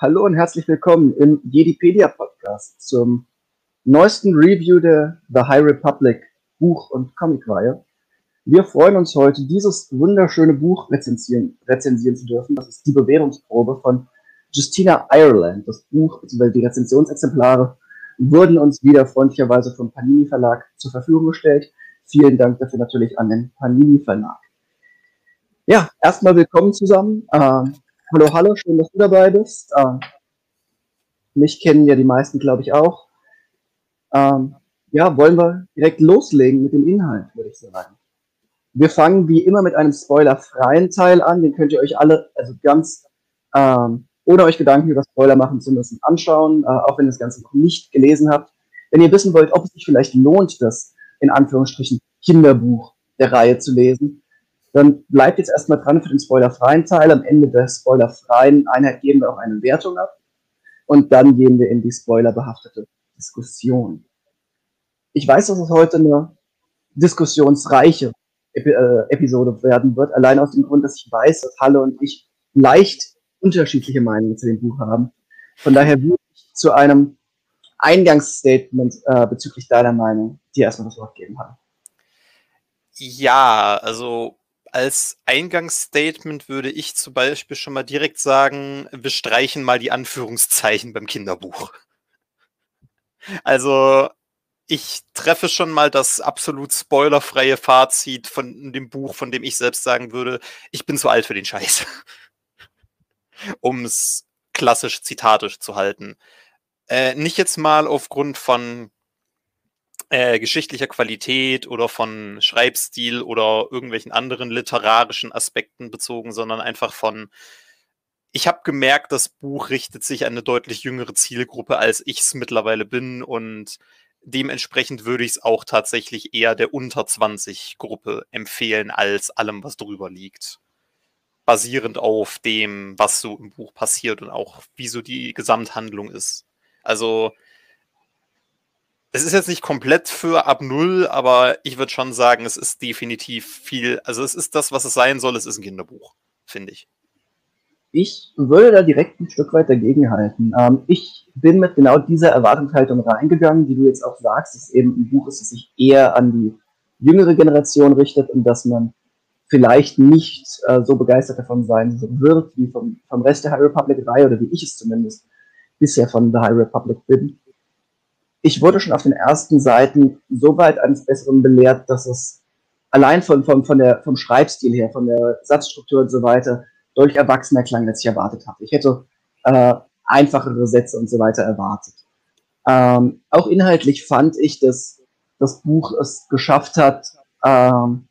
hallo und herzlich willkommen im Jedipedia Podcast zum neuesten Review der The High Republic Buch- und Comicreihe. Wir freuen uns heute, dieses wunderschöne Buch rezensieren, rezensieren zu dürfen. Das ist die Bewährungsprobe von Justina Ireland. Das Buch, bzw. die Rezensionsexemplare, wurden uns wieder freundlicherweise vom Panini Verlag zur Verfügung gestellt. Vielen Dank dafür natürlich an den Panini Verlag. Ja, erstmal willkommen zusammen. Äh, hallo, hallo, schön, dass du dabei bist. Äh, mich kennen ja die meisten, glaube ich, auch. Ähm, ja, wollen wir direkt loslegen mit dem Inhalt, würde ich sagen. Wir fangen wie immer mit einem spoilerfreien Teil an. Den könnt ihr euch alle, also ganz ähm, ohne euch Gedanken über Spoiler machen zu müssen, anschauen, äh, auch wenn ihr das Ganze noch nicht gelesen habt. Wenn ihr wissen wollt, ob es sich vielleicht lohnt, das in Anführungsstrichen Kinderbuch der Reihe zu lesen, dann bleibt jetzt erstmal dran für den spoilerfreien Teil. Am Ende der spoilerfreien Einheit geben wir auch eine Wertung ab. Und dann gehen wir in die spoilerbehaftete Diskussion. Ich weiß, dass es heute eine diskussionsreiche äh, Episode werden wird, allein aus dem Grund, dass ich weiß, dass Halle und ich leicht unterschiedliche Meinungen zu dem Buch haben. Von daher würde ich zu einem Eingangsstatement äh, bezüglich deiner Meinung dir erstmal das Wort geben, Halle. Ja, also als Eingangsstatement würde ich zum Beispiel schon mal direkt sagen, wir streichen mal die Anführungszeichen beim Kinderbuch. Also ich treffe schon mal das absolut spoilerfreie Fazit von dem Buch, von dem ich selbst sagen würde, ich bin zu alt für den Scheiß. um es klassisch zitatisch zu halten. Äh, nicht jetzt mal aufgrund von äh, geschichtlicher Qualität oder von Schreibstil oder irgendwelchen anderen literarischen Aspekten bezogen, sondern einfach von, ich habe gemerkt, das Buch richtet sich an eine deutlich jüngere Zielgruppe, als ich es mittlerweile bin und dementsprechend würde ich es auch tatsächlich eher der unter 20 Gruppe empfehlen als allem, was drüber liegt. Basierend auf dem, was so im Buch passiert und auch wie so die Gesamthandlung ist. Also, es ist jetzt nicht komplett für ab Null, aber ich würde schon sagen, es ist definitiv viel, also es ist das, was es sein soll, es ist ein Kinderbuch, finde ich. Ich würde da direkt ein Stück weit dagegenhalten. Ähm, ich bin mit genau dieser Erwartungshaltung reingegangen, die du jetzt auch sagst, dass eben ein Buch ist, das sich eher an die jüngere Generation richtet und dass man vielleicht nicht äh, so begeistert davon sein wird, wie vom, vom Rest der High Republic-Reihe oder wie ich es zumindest bisher von The High Republic bin. Ich wurde schon auf den ersten Seiten so weit eines Besseren belehrt, dass es allein von, von, von der, vom Schreibstil her, von der Satzstruktur und so weiter, deutlich erwachsener klang, als ich erwartet hatte. Ich hätte äh, einfachere Sätze und so weiter erwartet. Ähm, auch inhaltlich fand ich, dass das Buch es geschafft hat, ähm,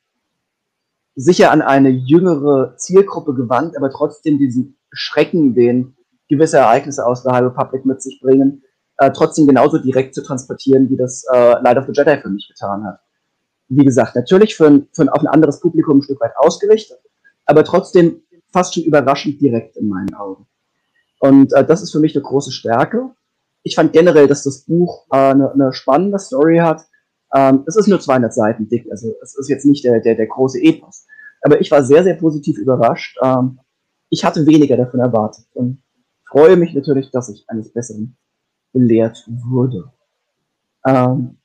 sicher an eine jüngere Zielgruppe gewandt, aber trotzdem diesen Schrecken, den gewisse Ereignisse aus der High Republic mit sich bringen, äh, trotzdem genauso direkt zu transportieren, wie das äh, Light of the Jedi für mich getan hat. Wie gesagt, natürlich für ein, für ein, auf ein anderes Publikum ein Stück weit ausgerichtet, aber trotzdem fast schon überraschend direkt in meinen Augen. Und äh, das ist für mich eine große Stärke. Ich fand generell, dass das Buch äh, eine, eine spannende Story hat. Ähm, es ist nur 200 Seiten dick, also es ist jetzt nicht der, der, der große Epos. Aber ich war sehr, sehr positiv überrascht. Ähm, ich hatte weniger davon erwartet und freue mich natürlich, dass ich eines Besseren belehrt wurde. Ähm,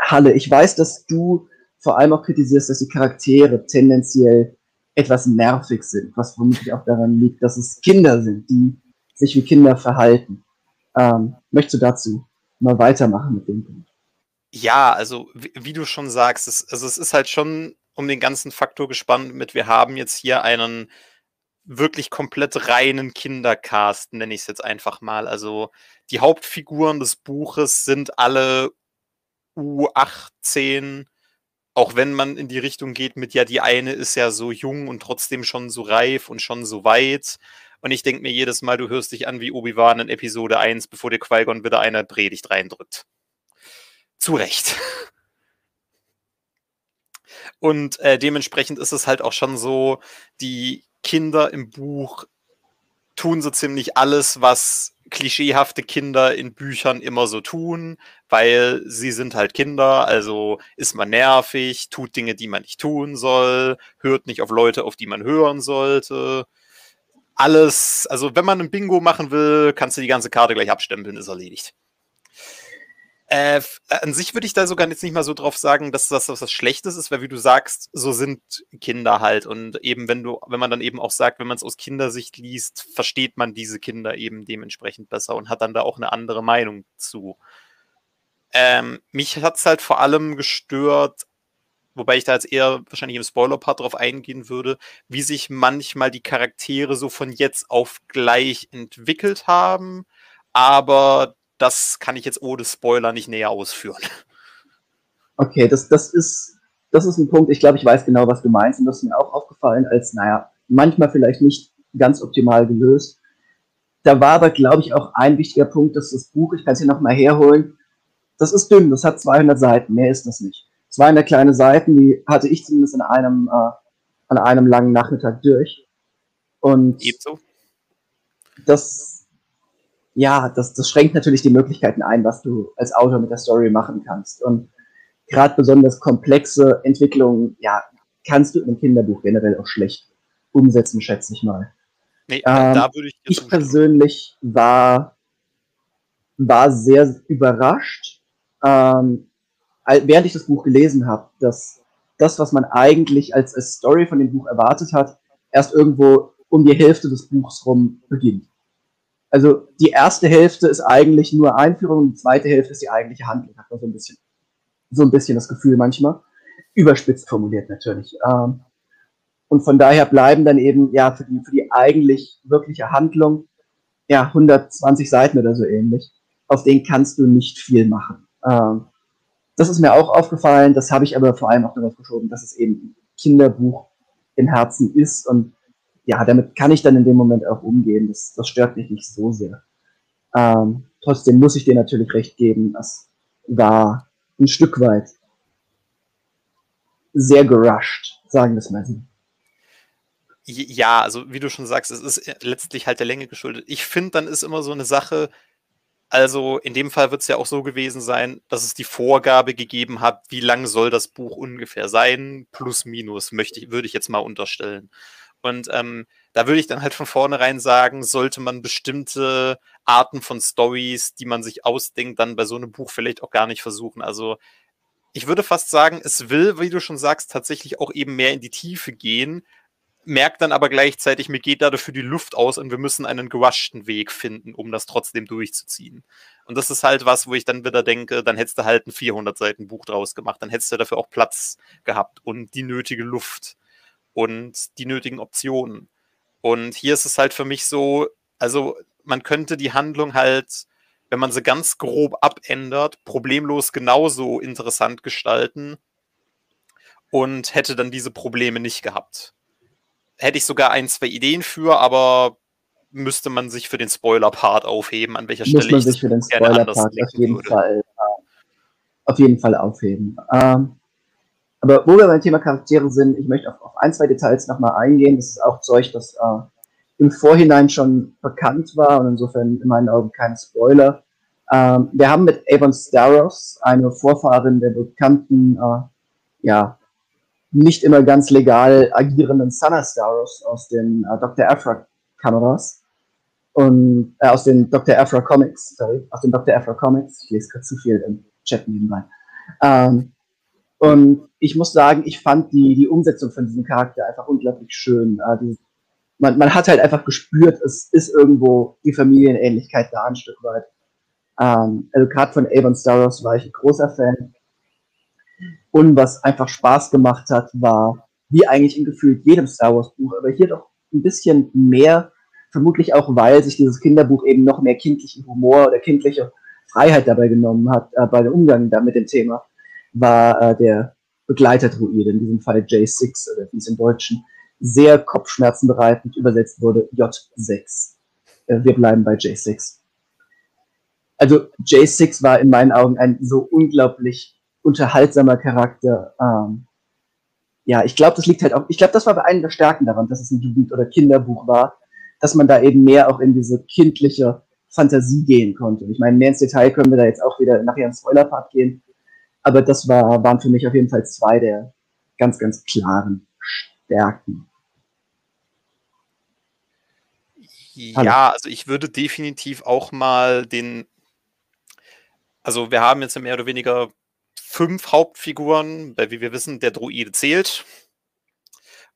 Halle, ich weiß, dass du vor allem auch kritisierst, dass die Charaktere tendenziell etwas nervig sind, was vermutlich auch daran liegt, dass es Kinder sind, die sich wie Kinder verhalten. Ähm, möchtest du dazu mal weitermachen mit dem Punkt? Ja, also wie, wie du schon sagst, es, also es ist halt schon um den ganzen Faktor gespannt mit, wir haben jetzt hier einen wirklich komplett reinen Kindercast, nenne ich es jetzt einfach mal. Also die Hauptfiguren des Buches sind alle U18 auch wenn man in die Richtung geht mit, ja, die eine ist ja so jung und trotzdem schon so reif und schon so weit. Und ich denke mir jedes Mal, du hörst dich an wie Obi-Wan in Episode 1, bevor dir Qui-Gon wieder eine Predigt reindrückt. Zu Recht. Und äh, dementsprechend ist es halt auch schon so, die Kinder im Buch tun so ziemlich alles, was klischeehafte Kinder in Büchern immer so tun, weil sie sind halt Kinder, also ist man nervig, tut Dinge, die man nicht tun soll, hört nicht auf Leute, auf die man hören sollte. alles, also wenn man ein Bingo machen will, kannst du die ganze Karte gleich abstempeln, ist erledigt. Äh, an sich würde ich da sogar jetzt nicht mal so drauf sagen, dass das was Schlechtes ist, weil wie du sagst, so sind Kinder halt. Und eben, wenn du, wenn man dann eben auch sagt, wenn man es aus Kindersicht liest, versteht man diese Kinder eben dementsprechend besser und hat dann da auch eine andere Meinung zu. Ähm, mich hat es halt vor allem gestört, wobei ich da jetzt eher wahrscheinlich im Spoiler-Part drauf eingehen würde, wie sich manchmal die Charaktere so von jetzt auf gleich entwickelt haben, aber das kann ich jetzt ohne Spoiler nicht näher ausführen. Okay, das, das, ist, das ist ein Punkt, ich glaube, ich weiß genau, was du meinst und das ist mir auch aufgefallen als, naja, manchmal vielleicht nicht ganz optimal gelöst. Da war aber, glaube ich, auch ein wichtiger Punkt, dass das Buch, ich kann es hier nochmal herholen, das ist dünn, das hat 200 Seiten, mehr ist das nicht. 200 kleine Seiten, die hatte ich zumindest an einem, äh, an einem langen Nachmittag durch. Und Ebenso. das ja, das, das schränkt natürlich die Möglichkeiten ein, was du als Autor mit der Story machen kannst. Und gerade besonders komplexe Entwicklungen, ja, kannst du in einem Kinderbuch generell auch schlecht umsetzen, schätze ich mal. Nee, ähm, da würde ich. Ich persönlich war, war sehr überrascht, ähm, während ich das Buch gelesen habe, dass das, was man eigentlich als, als Story von dem Buch erwartet hat, erst irgendwo um die Hälfte des Buchs rum beginnt. Also die erste Hälfte ist eigentlich nur Einführung die zweite Hälfte ist die eigentliche Handlung, hat man so ein bisschen, so ein bisschen das Gefühl manchmal. Überspitzt formuliert natürlich. Ähm, und von daher bleiben dann eben, ja, für die, für die eigentlich wirkliche Handlung, ja, 120 Seiten oder so ähnlich. Auf denen kannst du nicht viel machen. Ähm, das ist mir auch aufgefallen, das habe ich aber vor allem auch darauf geschoben, dass es eben Kinderbuch im Herzen ist und ja, damit kann ich dann in dem Moment auch umgehen. Das, das stört mich nicht so sehr. Ähm, trotzdem muss ich dir natürlich recht geben, das war ein Stück weit sehr gerusht, sagen wir es mal so. Ja, also wie du schon sagst, es ist letztlich halt der Länge geschuldet. Ich finde, dann ist immer so eine Sache, also in dem Fall wird es ja auch so gewesen sein, dass es die Vorgabe gegeben hat, wie lang soll das Buch ungefähr sein, plus minus, möchte ich, würde ich jetzt mal unterstellen. Und ähm, da würde ich dann halt von vornherein sagen, sollte man bestimmte Arten von Stories, die man sich ausdenkt, dann bei so einem Buch vielleicht auch gar nicht versuchen. Also ich würde fast sagen, es will, wie du schon sagst, tatsächlich auch eben mehr in die Tiefe gehen, merkt dann aber gleichzeitig, mir geht da dafür die Luft aus und wir müssen einen gewaschten Weg finden, um das trotzdem durchzuziehen. Und das ist halt was, wo ich dann wieder denke, dann hättest du halt ein 400 Seiten Buch draus gemacht, dann hättest du dafür auch Platz gehabt und die nötige Luft und die nötigen Optionen. Und hier ist es halt für mich so, also man könnte die Handlung halt, wenn man sie ganz grob abändert, problemlos genauso interessant gestalten und hätte dann diese Probleme nicht gehabt. Hätte ich sogar ein, zwei Ideen für, aber müsste man sich für den Spoiler-Part aufheben, an welcher Muss Stelle man sich für den Spoiler-Part auf jeden Fall auf jeden Fall aufheben. Ähm, aber wo wir beim Thema Charaktere sind, ich möchte auf, auf ein, zwei Details nochmal eingehen. Das ist auch Zeug, das äh, im Vorhinein schon bekannt war und insofern in meinen Augen kein Spoiler. Ähm, wir haben mit Avon Staros, eine Vorfahrin der bekannten, äh, ja, nicht immer ganz legal agierenden Sana Staros aus den äh, Dr. Afra Kameras und äh, aus den Dr. Afra Comics, sorry, aus den Dr. Afra Comics. Ich lese gerade zu viel im Chat nebenbei. Ähm, und ich muss sagen, ich fand die, die Umsetzung von diesem Charakter einfach unglaublich schön. Man, man hat halt einfach gespürt, es ist irgendwo die Familienähnlichkeit da ein Stück weit. Ähm, also gerade von Avon Staros war ich ein großer Fan. Und was einfach Spaß gemacht hat, war, wie eigentlich in gefühlt jedem Star Wars Buch, aber hier doch ein bisschen mehr, vermutlich auch, weil sich dieses Kinderbuch eben noch mehr kindlichen Humor oder kindliche Freiheit dabei genommen hat, äh, bei dem Umgang da mit dem Thema war äh, der Begleiterdruide, in diesem Fall J6 oder wie es im Deutschen sehr kopfschmerzenbereitend übersetzt wurde, J6. Äh, wir bleiben bei J6. Also J6 war in meinen Augen ein so unglaublich unterhaltsamer Charakter. Ähm, ja, ich glaube, das liegt halt auch, ich glaube, das war bei einem der Stärken daran, dass es ein Jugend- oder Kinderbuch war, dass man da eben mehr auch in diese kindliche Fantasie gehen konnte. Ich meine, mehr ins Detail können wir da jetzt auch wieder nachher ins Spoiler-Part gehen. Aber das war, waren für mich auf jeden Fall zwei der ganz, ganz klaren Stärken. Ja, also ich würde definitiv auch mal den. Also wir haben jetzt mehr oder weniger fünf Hauptfiguren, weil wie wir wissen, der Druide zählt.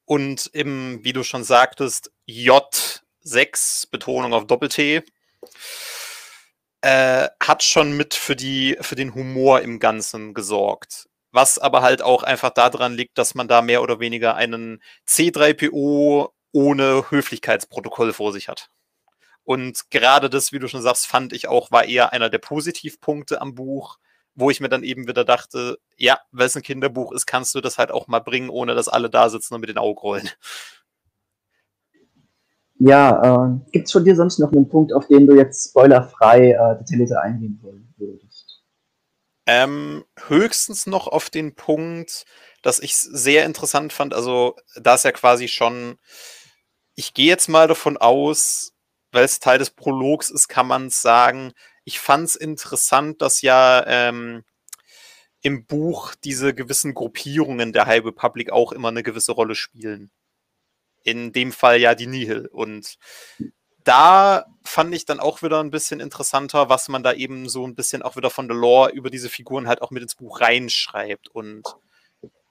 Und im, wie du schon sagtest, J6, Betonung auf Doppel-T, äh, hat schon mit für, die, für den Humor im Ganzen gesorgt. Was aber halt auch einfach daran liegt, dass man da mehr oder weniger einen C3PO ohne Höflichkeitsprotokoll vor sich hat. Und gerade das, wie du schon sagst, fand ich auch, war eher einer der Positivpunkte am Buch, wo ich mir dann eben wieder dachte, ja, weil es ein Kinderbuch ist, kannst du das halt auch mal bringen, ohne dass alle da sitzen und mit den Augen rollen. Ja, äh, gibt es von dir sonst noch einen Punkt, auf den du jetzt spoilerfrei äh, detaillierter eingehen würdest? Ähm, höchstens noch auf den Punkt, dass ich es sehr interessant fand. Also, da ist ja quasi schon, ich gehe jetzt mal davon aus, weil es Teil des Prologs ist, kann man sagen, ich fand es interessant, dass ja ähm, im Buch diese gewissen Gruppierungen der High Republic auch immer eine gewisse Rolle spielen. In dem Fall ja die Nihil. Und da fand ich dann auch wieder ein bisschen interessanter, was man da eben so ein bisschen auch wieder von der Lore über diese Figuren halt auch mit ins Buch reinschreibt. Und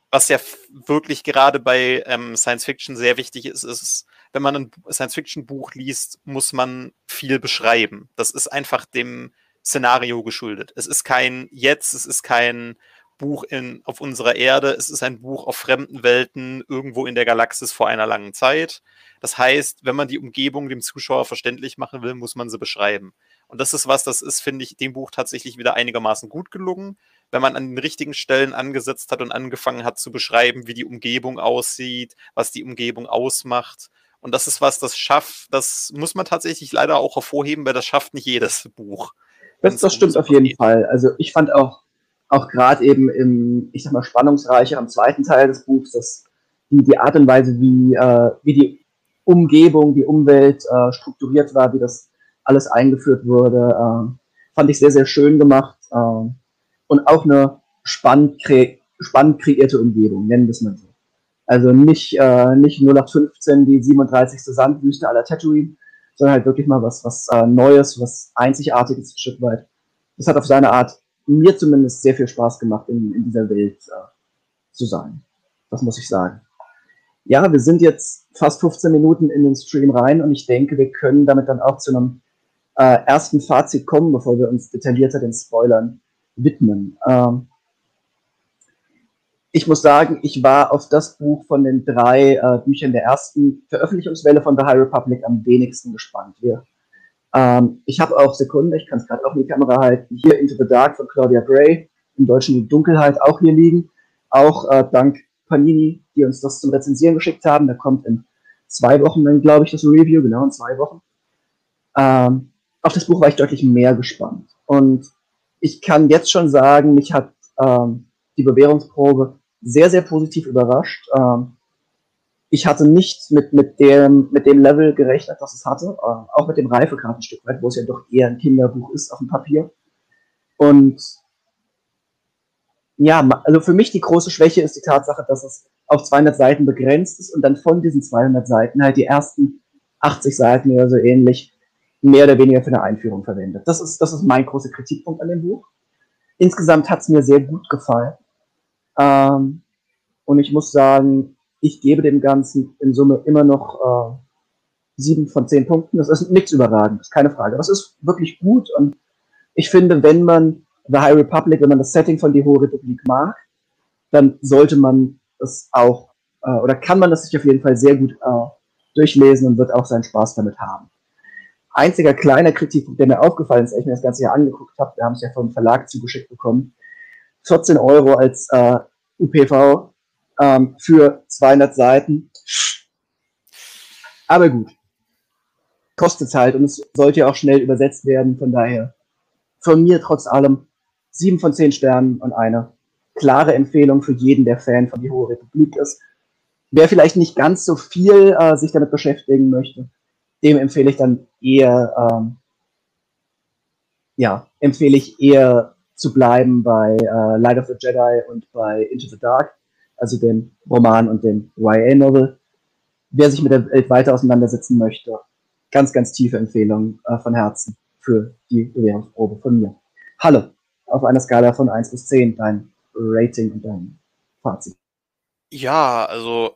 was ja wirklich gerade bei ähm, Science Fiction sehr wichtig ist, ist, wenn man ein Science-Fiction-Buch liest, muss man viel beschreiben. Das ist einfach dem Szenario geschuldet. Es ist kein Jetzt, es ist kein Buch in, auf unserer Erde, es ist ein Buch auf fremden Welten irgendwo in der Galaxis vor einer langen Zeit. Das heißt, wenn man die Umgebung dem Zuschauer verständlich machen will, muss man sie beschreiben. Und das ist was, das ist, finde ich, dem Buch tatsächlich wieder einigermaßen gut gelungen, wenn man an den richtigen Stellen angesetzt hat und angefangen hat zu beschreiben, wie die Umgebung aussieht, was die Umgebung ausmacht und das ist was, das schafft, das muss man tatsächlich leider auch hervorheben, weil das schafft nicht jedes Buch. Das, das stimmt auf jeden. Fall. Also ich fand auch, auch gerade eben im, ich sag mal, spannungsreicheren zweiten Teil des Buchs, dass die, die Art und Weise, wie, äh, wie die Umgebung, die Umwelt äh, strukturiert war, wie das alles eingeführt wurde, äh, fand ich sehr, sehr schön gemacht. Äh, und auch eine spannend, kre spannend kreierte Umgebung, nennen wir es mal so. Also nicht, äh, nicht 0815 die 37. Sandwüste aller Tatooine, sondern halt wirklich mal was, was äh, Neues, was Einzigartiges ein Stück weit. Das hat auf seine Art mir zumindest sehr viel Spaß gemacht, in, in dieser Welt äh, zu sein. Das muss ich sagen. Ja, wir sind jetzt fast 15 Minuten in den Stream rein und ich denke, wir können damit dann auch zu einem äh, ersten Fazit kommen, bevor wir uns detaillierter den Spoilern widmen. Ähm, ich muss sagen, ich war auf das Buch von den drei äh, Büchern der ersten Veröffentlichungswelle von The High Republic am wenigsten gespannt hier. Ähm, ich habe auch Sekunde, ich kann es gerade auch in die Kamera halten, hier Into the Dark von Claudia Gray, im Deutschen die Dunkelheit auch hier liegen. Auch äh, dank Panini, die uns das zum Rezensieren geschickt haben. Da kommt in zwei Wochen dann, glaube ich, das Review, genau in zwei Wochen. Ähm, auf das Buch war ich deutlich mehr gespannt. Und ich kann jetzt schon sagen, mich hat ähm, die Bewährungsprobe sehr, sehr positiv überrascht. Ähm, ich hatte nicht mit, mit, dem, mit dem Level gerechnet, was es hatte, äh, auch mit dem Reifekartenstück weit, wo es ja doch eher ein Kinderbuch ist auf dem Papier. Und ja, also für mich die große Schwäche ist die Tatsache, dass es auf 200 Seiten begrenzt ist und dann von diesen 200 Seiten halt die ersten 80 Seiten oder so ähnlich mehr oder weniger für eine Einführung verwendet. Das ist, das ist mein großer Kritikpunkt an dem Buch. Insgesamt hat es mir sehr gut gefallen. Ähm, und ich muss sagen, ich gebe dem Ganzen in Summe immer noch äh, sieben von zehn Punkten. Das ist nichts Überragendes, keine Frage. Das ist wirklich gut und ich finde, wenn man The High Republic, wenn man das Setting von Die Hohe Republik mag, dann sollte man es auch, äh, oder kann man das sich auf jeden Fall sehr gut äh, durchlesen und wird auch seinen Spaß damit haben. Einziger kleiner Kritikpunkt, der mir aufgefallen ist, als ich mir das Ganze hier angeguckt habe, wir haben es ja vom Verlag zugeschickt bekommen, 14 Euro als äh, UPV ähm, für 200 Seiten. Aber gut. Kostet halt und es sollte ja auch schnell übersetzt werden. Von daher von mir trotz allem 7 von 10 Sternen und eine klare Empfehlung für jeden, der Fan von Die Hohe Republik ist. Wer vielleicht nicht ganz so viel äh, sich damit beschäftigen möchte, dem empfehle ich dann eher, ähm, ja, empfehle ich eher zu bleiben bei äh, Light of the Jedi und bei Into the Dark, also dem Roman und dem YA-Novel. Wer sich mit der Welt weiter auseinandersetzen möchte, ganz, ganz tiefe Empfehlung äh, von Herzen für die Bewährungsprobe von mir. Hallo, auf einer Skala von 1 bis 10, dein Rating und dein Fazit. Ja, also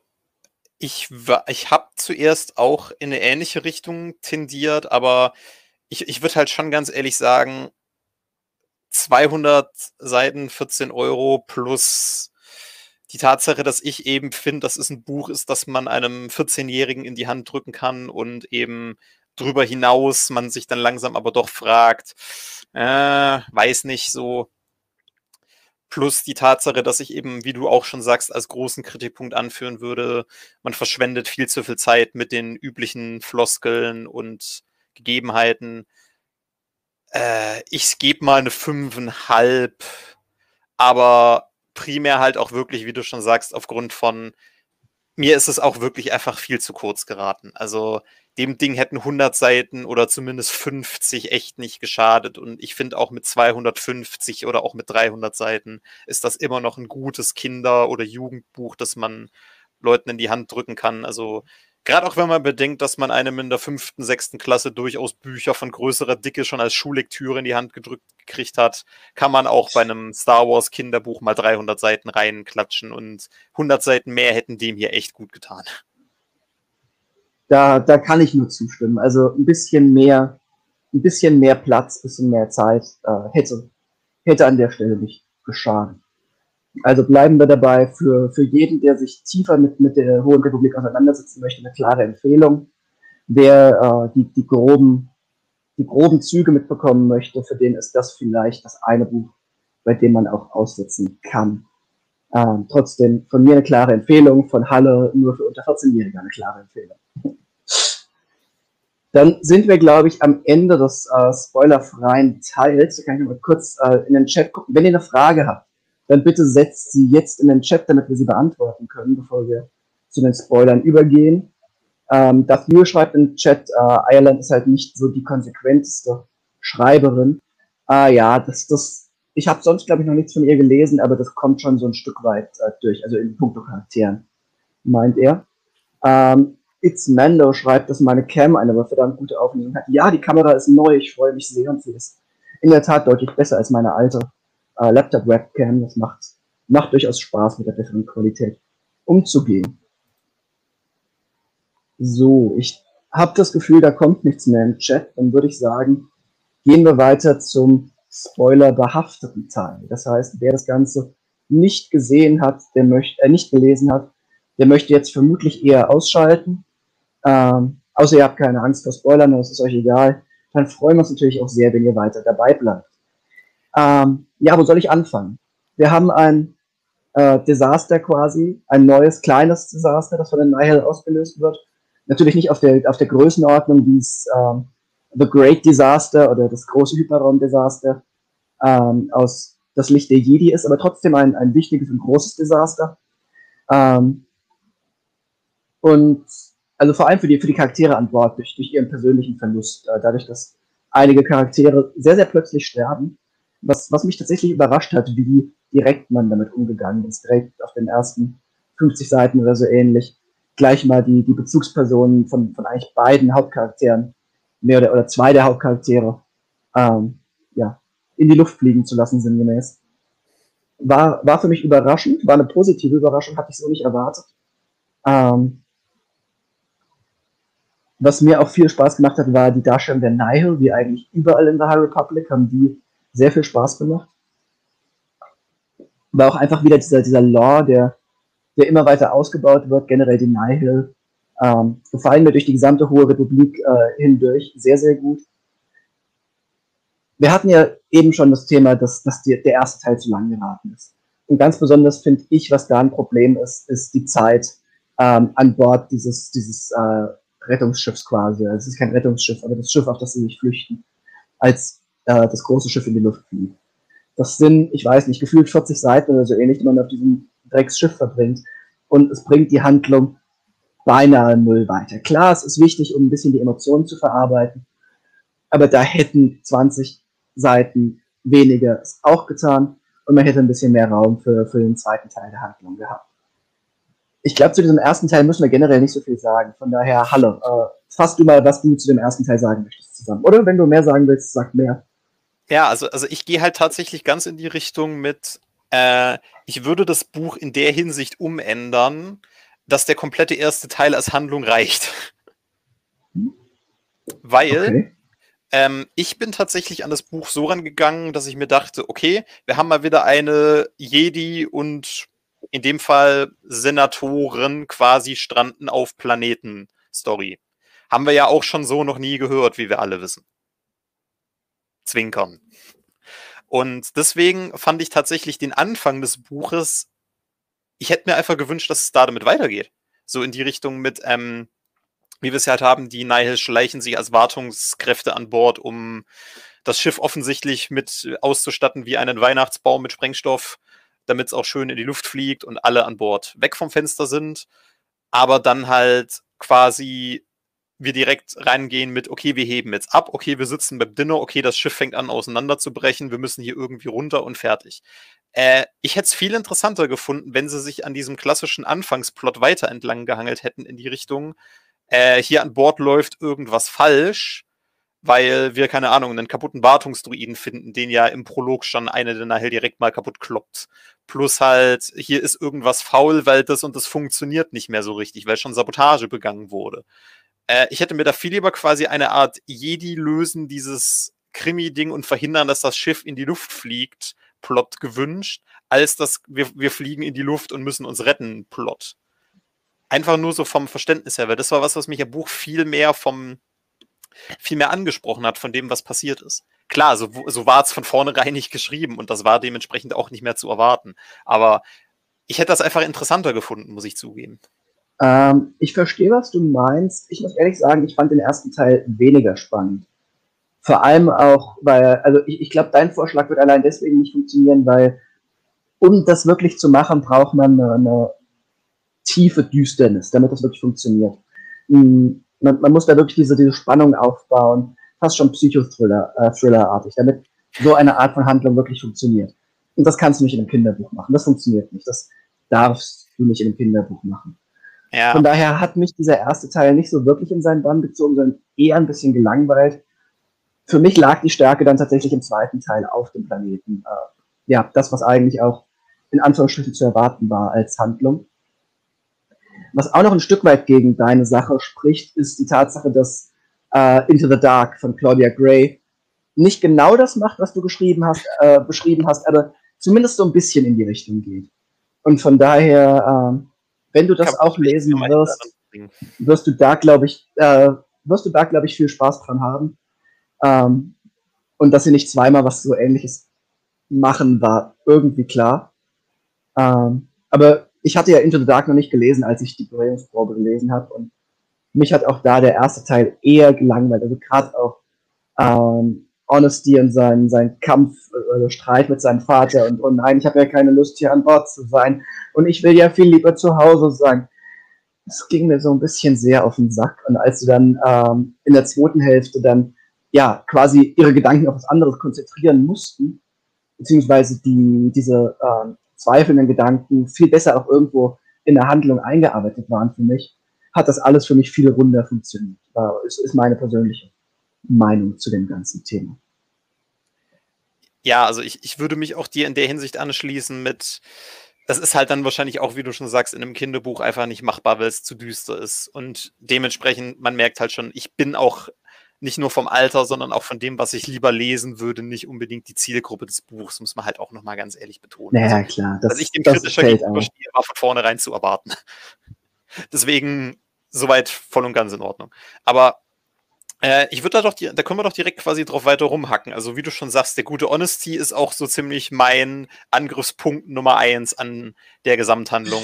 ich, ich habe zuerst auch in eine ähnliche Richtung tendiert, aber ich, ich würde halt schon ganz ehrlich sagen, 200 Seiten, 14 Euro plus die Tatsache, dass ich eben finde, dass es ein Buch ist, das man einem 14-Jährigen in die Hand drücken kann und eben drüber hinaus man sich dann langsam aber doch fragt, äh, weiß nicht so. Plus die Tatsache, dass ich eben, wie du auch schon sagst, als großen Kritikpunkt anführen würde, man verschwendet viel zu viel Zeit mit den üblichen Floskeln und Gegebenheiten. Äh, ich gebe mal eine fünfeinhalb, aber primär halt auch wirklich, wie du schon sagst, aufgrund von mir ist es auch wirklich einfach viel zu kurz geraten. Also dem Ding hätten 100 Seiten oder zumindest 50 echt nicht geschadet. Und ich finde auch mit 250 oder auch mit 300 Seiten ist das immer noch ein gutes Kinder- oder Jugendbuch, das man Leuten in die Hand drücken kann. Also Gerade auch wenn man bedenkt, dass man einem in der fünften, sechsten Klasse durchaus Bücher von größerer Dicke schon als Schullektüre in die Hand gedrückt gekriegt hat, kann man auch bei einem Star Wars Kinderbuch mal 300 Seiten reinklatschen und 100 Seiten mehr hätten dem hier echt gut getan. Da, da kann ich nur zustimmen. Also ein bisschen mehr, ein bisschen mehr Platz, ein bisschen mehr Zeit äh, hätte, hätte an der Stelle nicht geschadet. Also bleiben wir dabei für, für jeden, der sich tiefer mit, mit der Hohen Republik auseinandersetzen möchte, eine klare Empfehlung. Wer äh, die, die, groben, die groben Züge mitbekommen möchte, für den ist das vielleicht das eine Buch, bei dem man auch aussetzen kann. Ähm, trotzdem von mir eine klare Empfehlung, von Halle nur für unter 14-Jährige eine klare Empfehlung. Dann sind wir, glaube ich, am Ende des äh, spoilerfreien Teils. Da kann ich mal kurz äh, in den Chat gucken. Wenn ihr eine Frage habt, dann bitte setzt sie jetzt in den Chat, damit wir sie beantworten können, bevor wir zu den Spoilern übergehen. Ähm, dafür schreibt im Chat, äh, Ireland ist halt nicht so die konsequenteste Schreiberin. Äh, ja, das, das, ich habe sonst, glaube ich, noch nichts von ihr gelesen, aber das kommt schon so ein Stück weit äh, durch, also in puncto Charakteren, meint er. Ähm, It's Mando schreibt, dass meine Cam eine verdammt gute Aufnahme hat. Ja, die Kamera ist neu, ich freue mich sehr und sie ist in der Tat deutlich besser als meine alte äh, Laptop-Webcam. Das macht, macht durchaus Spaß, mit der besseren Qualität umzugehen. So, ich habe das Gefühl, da kommt nichts mehr im Chat. Dann würde ich sagen, gehen wir weiter zum Spoiler-behafteten Teil. Das heißt, wer das Ganze nicht gesehen hat, der möchte, äh, nicht gelesen hat, der möchte jetzt vermutlich eher ausschalten. Ähm, außer ihr habt keine Angst vor Spoilern, das ist euch egal. Dann freuen wir uns natürlich auch sehr, wenn ihr weiter dabei bleibt. Ähm, ja, wo soll ich anfangen? Wir haben ein äh, Desaster quasi, ein neues, kleines Desaster, das von den Nihil ausgelöst wird. Natürlich nicht auf der, auf der Größenordnung wie es ähm, The Great Disaster oder das große Hyperraum-Desaster ähm, aus Das Licht der Jedi ist, aber trotzdem ein, ein wichtiges und großes Desaster. Ähm, und also vor allem für die, für die Charaktere an Bord, durch, durch ihren persönlichen Verlust, äh, dadurch, dass einige Charaktere sehr, sehr plötzlich sterben was, was mich tatsächlich überrascht hat, wie direkt man damit umgegangen ist. Direkt auf den ersten 50 Seiten oder so ähnlich. Gleich mal die, die Bezugspersonen von, von eigentlich beiden Hauptcharakteren, mehr oder, oder zwei der Hauptcharaktere, ähm, ja, in die Luft fliegen zu lassen, sinngemäß. War, war für mich überraschend, war eine positive Überraschung, hatte ich so nicht erwartet. Ähm, was mir auch viel Spaß gemacht hat, war die Darstellung der Nihil, wie eigentlich überall in der High Republic haben die sehr viel Spaß gemacht. War auch einfach wieder dieser, dieser Lore, der, der immer weiter ausgebaut wird, generell die Nihil, ähm, gefallen mir durch die gesamte Hohe Republik äh, hindurch sehr, sehr gut. Wir hatten ja eben schon das Thema, dass, dass die, der erste Teil zu lang geraten ist. Und ganz besonders finde ich, was da ein Problem ist, ist die Zeit ähm, an Bord dieses, dieses äh, Rettungsschiffs quasi. Es ist kein Rettungsschiff, aber das Schiff, auf das sie sich flüchten. Als äh, das große Schiff in die Luft fliegt. Das sind, ich weiß nicht, gefühlt 40 Seiten oder so ähnlich, die man auf diesem Drecksschiff verbringt. Und es bringt die Handlung beinahe null weiter. Klar, es ist wichtig, um ein bisschen die Emotionen zu verarbeiten, aber da hätten 20 Seiten weniger es auch getan und man hätte ein bisschen mehr Raum für, für den zweiten Teil der Handlung gehabt. ich glaube, zu diesem ersten Teil müssen wir generell nicht so viel sagen. Von daher, hallo, äh, fass du mal, was du zu dem ersten Teil sagen möchtest zusammen. Oder wenn du mehr sagen willst, sag mehr. Ja, also, also ich gehe halt tatsächlich ganz in die Richtung mit, äh, ich würde das Buch in der Hinsicht umändern, dass der komplette erste Teil als Handlung reicht. Weil okay. ähm, ich bin tatsächlich an das Buch so rangegangen, dass ich mir dachte, okay, wir haben mal wieder eine Jedi und in dem Fall Senatoren quasi stranden auf Planeten Story. Haben wir ja auch schon so noch nie gehört, wie wir alle wissen. Zwinkern. Und deswegen fand ich tatsächlich den Anfang des Buches, ich hätte mir einfach gewünscht, dass es da damit weitergeht. So in die Richtung mit, ähm, wie wir es halt haben, die Nihil schleichen sich als Wartungskräfte an Bord, um das Schiff offensichtlich mit auszustatten wie einen Weihnachtsbaum mit Sprengstoff, damit es auch schön in die Luft fliegt und alle an Bord weg vom Fenster sind. Aber dann halt quasi wir direkt reingehen mit, okay, wir heben jetzt ab, okay, wir sitzen beim Dinner, okay, das Schiff fängt an auseinanderzubrechen, wir müssen hier irgendwie runter und fertig. Äh, ich hätte es viel interessanter gefunden, wenn sie sich an diesem klassischen Anfangsplot weiter entlang gehangelt hätten in die Richtung, äh, hier an Bord läuft irgendwas falsch, weil wir, keine Ahnung, einen kaputten Wartungsdruiden finden, den ja im Prolog schon eine der Nahel direkt mal kaputt kloppt. Plus halt, hier ist irgendwas faul, weil das und das funktioniert nicht mehr so richtig, weil schon Sabotage begangen wurde. Äh, ich hätte mir da viel lieber quasi eine Art Jedi lösen, dieses Krimi-Ding und verhindern, dass das Schiff in die Luft fliegt, Plot gewünscht, als dass wir, wir fliegen in die Luft und müssen uns retten, Plot. Einfach nur so vom Verständnis her, weil das war was, was mich im Buch viel mehr vom, viel mehr angesprochen hat von dem, was passiert ist. Klar, so, so war es von vornherein nicht geschrieben und das war dementsprechend auch nicht mehr zu erwarten. Aber ich hätte das einfach interessanter gefunden, muss ich zugeben. Ähm, ich verstehe, was du meinst. Ich muss ehrlich sagen, ich fand den ersten Teil weniger spannend. Vor allem auch, weil, also ich, ich glaube, dein Vorschlag wird allein deswegen nicht funktionieren, weil um das wirklich zu machen, braucht man eine, eine tiefe Düsternis, damit das wirklich funktioniert. Hm, man, man, muss da wirklich diese, diese Spannung aufbauen, fast schon Psychothriller-artig, äh, damit so eine Art von Handlung wirklich funktioniert. Und das kannst du nicht in einem Kinderbuch machen. Das funktioniert nicht. Das darfst du nicht in einem Kinderbuch machen. Ja. Von daher hat mich dieser erste Teil nicht so wirklich in seinen Bann gezogen, sondern eher ein bisschen gelangweilt. Für mich lag die Stärke dann tatsächlich im zweiten Teil auf dem Planeten. Äh, ja, das, was eigentlich auch in Anführungsstrichen zu erwarten war als Handlung. Was auch noch ein Stück weit gegen deine Sache spricht, ist die Tatsache, dass äh, Into the Dark von Claudia Gray nicht genau das macht, was du geschrieben hast, äh, beschrieben hast, aber zumindest so ein bisschen in die Richtung geht. Und von daher, äh, wenn du das auch lesen wirst, wirst du da, glaube ich, äh, wirst du da, glaube ich, viel Spaß dran haben. Ähm, und dass sie nicht zweimal was so ähnliches machen, war irgendwie klar. Ähm, aber ich hatte ja Into the Dark noch nicht gelesen, als ich die Bewegungsprobe gelesen habe. Und mich hat auch da der erste Teil eher gelangweilt. Also gerade auch ähm, Honesty und sein, sein Kampf, äh, Streit mit seinem Vater und, oh nein, ich habe ja keine Lust hier an Bord zu sein und ich will ja viel lieber zu Hause sein. Das ging mir so ein bisschen sehr auf den Sack und als sie dann ähm, in der zweiten Hälfte dann ja quasi ihre Gedanken auf was anderes konzentrieren mussten, beziehungsweise die, diese ähm, zweifelnden Gedanken viel besser auch irgendwo in der Handlung eingearbeitet waren für mich, hat das alles für mich viel runder funktioniert. War, ist, ist meine persönliche Meinung zu dem ganzen Thema. Ja, also ich, ich würde mich auch dir in der Hinsicht anschließen mit, das ist halt dann wahrscheinlich auch, wie du schon sagst, in einem Kinderbuch einfach nicht machbar, weil es zu düster ist. Und dementsprechend, man merkt halt schon, ich bin auch nicht nur vom Alter, sondern auch von dem, was ich lieber lesen würde, nicht unbedingt die Zielgruppe des Buchs, muss man halt auch nochmal ganz ehrlich betonen. Ja, also, klar. Das, dass ich dem kritischer gegenüberstehe, war von vornherein zu erwarten. Deswegen soweit voll und ganz in Ordnung. Aber äh, ich würde da doch, da können wir doch direkt quasi drauf weiter rumhacken. Also wie du schon sagst, der gute Honesty ist auch so ziemlich mein Angriffspunkt Nummer eins an der Gesamthandlung.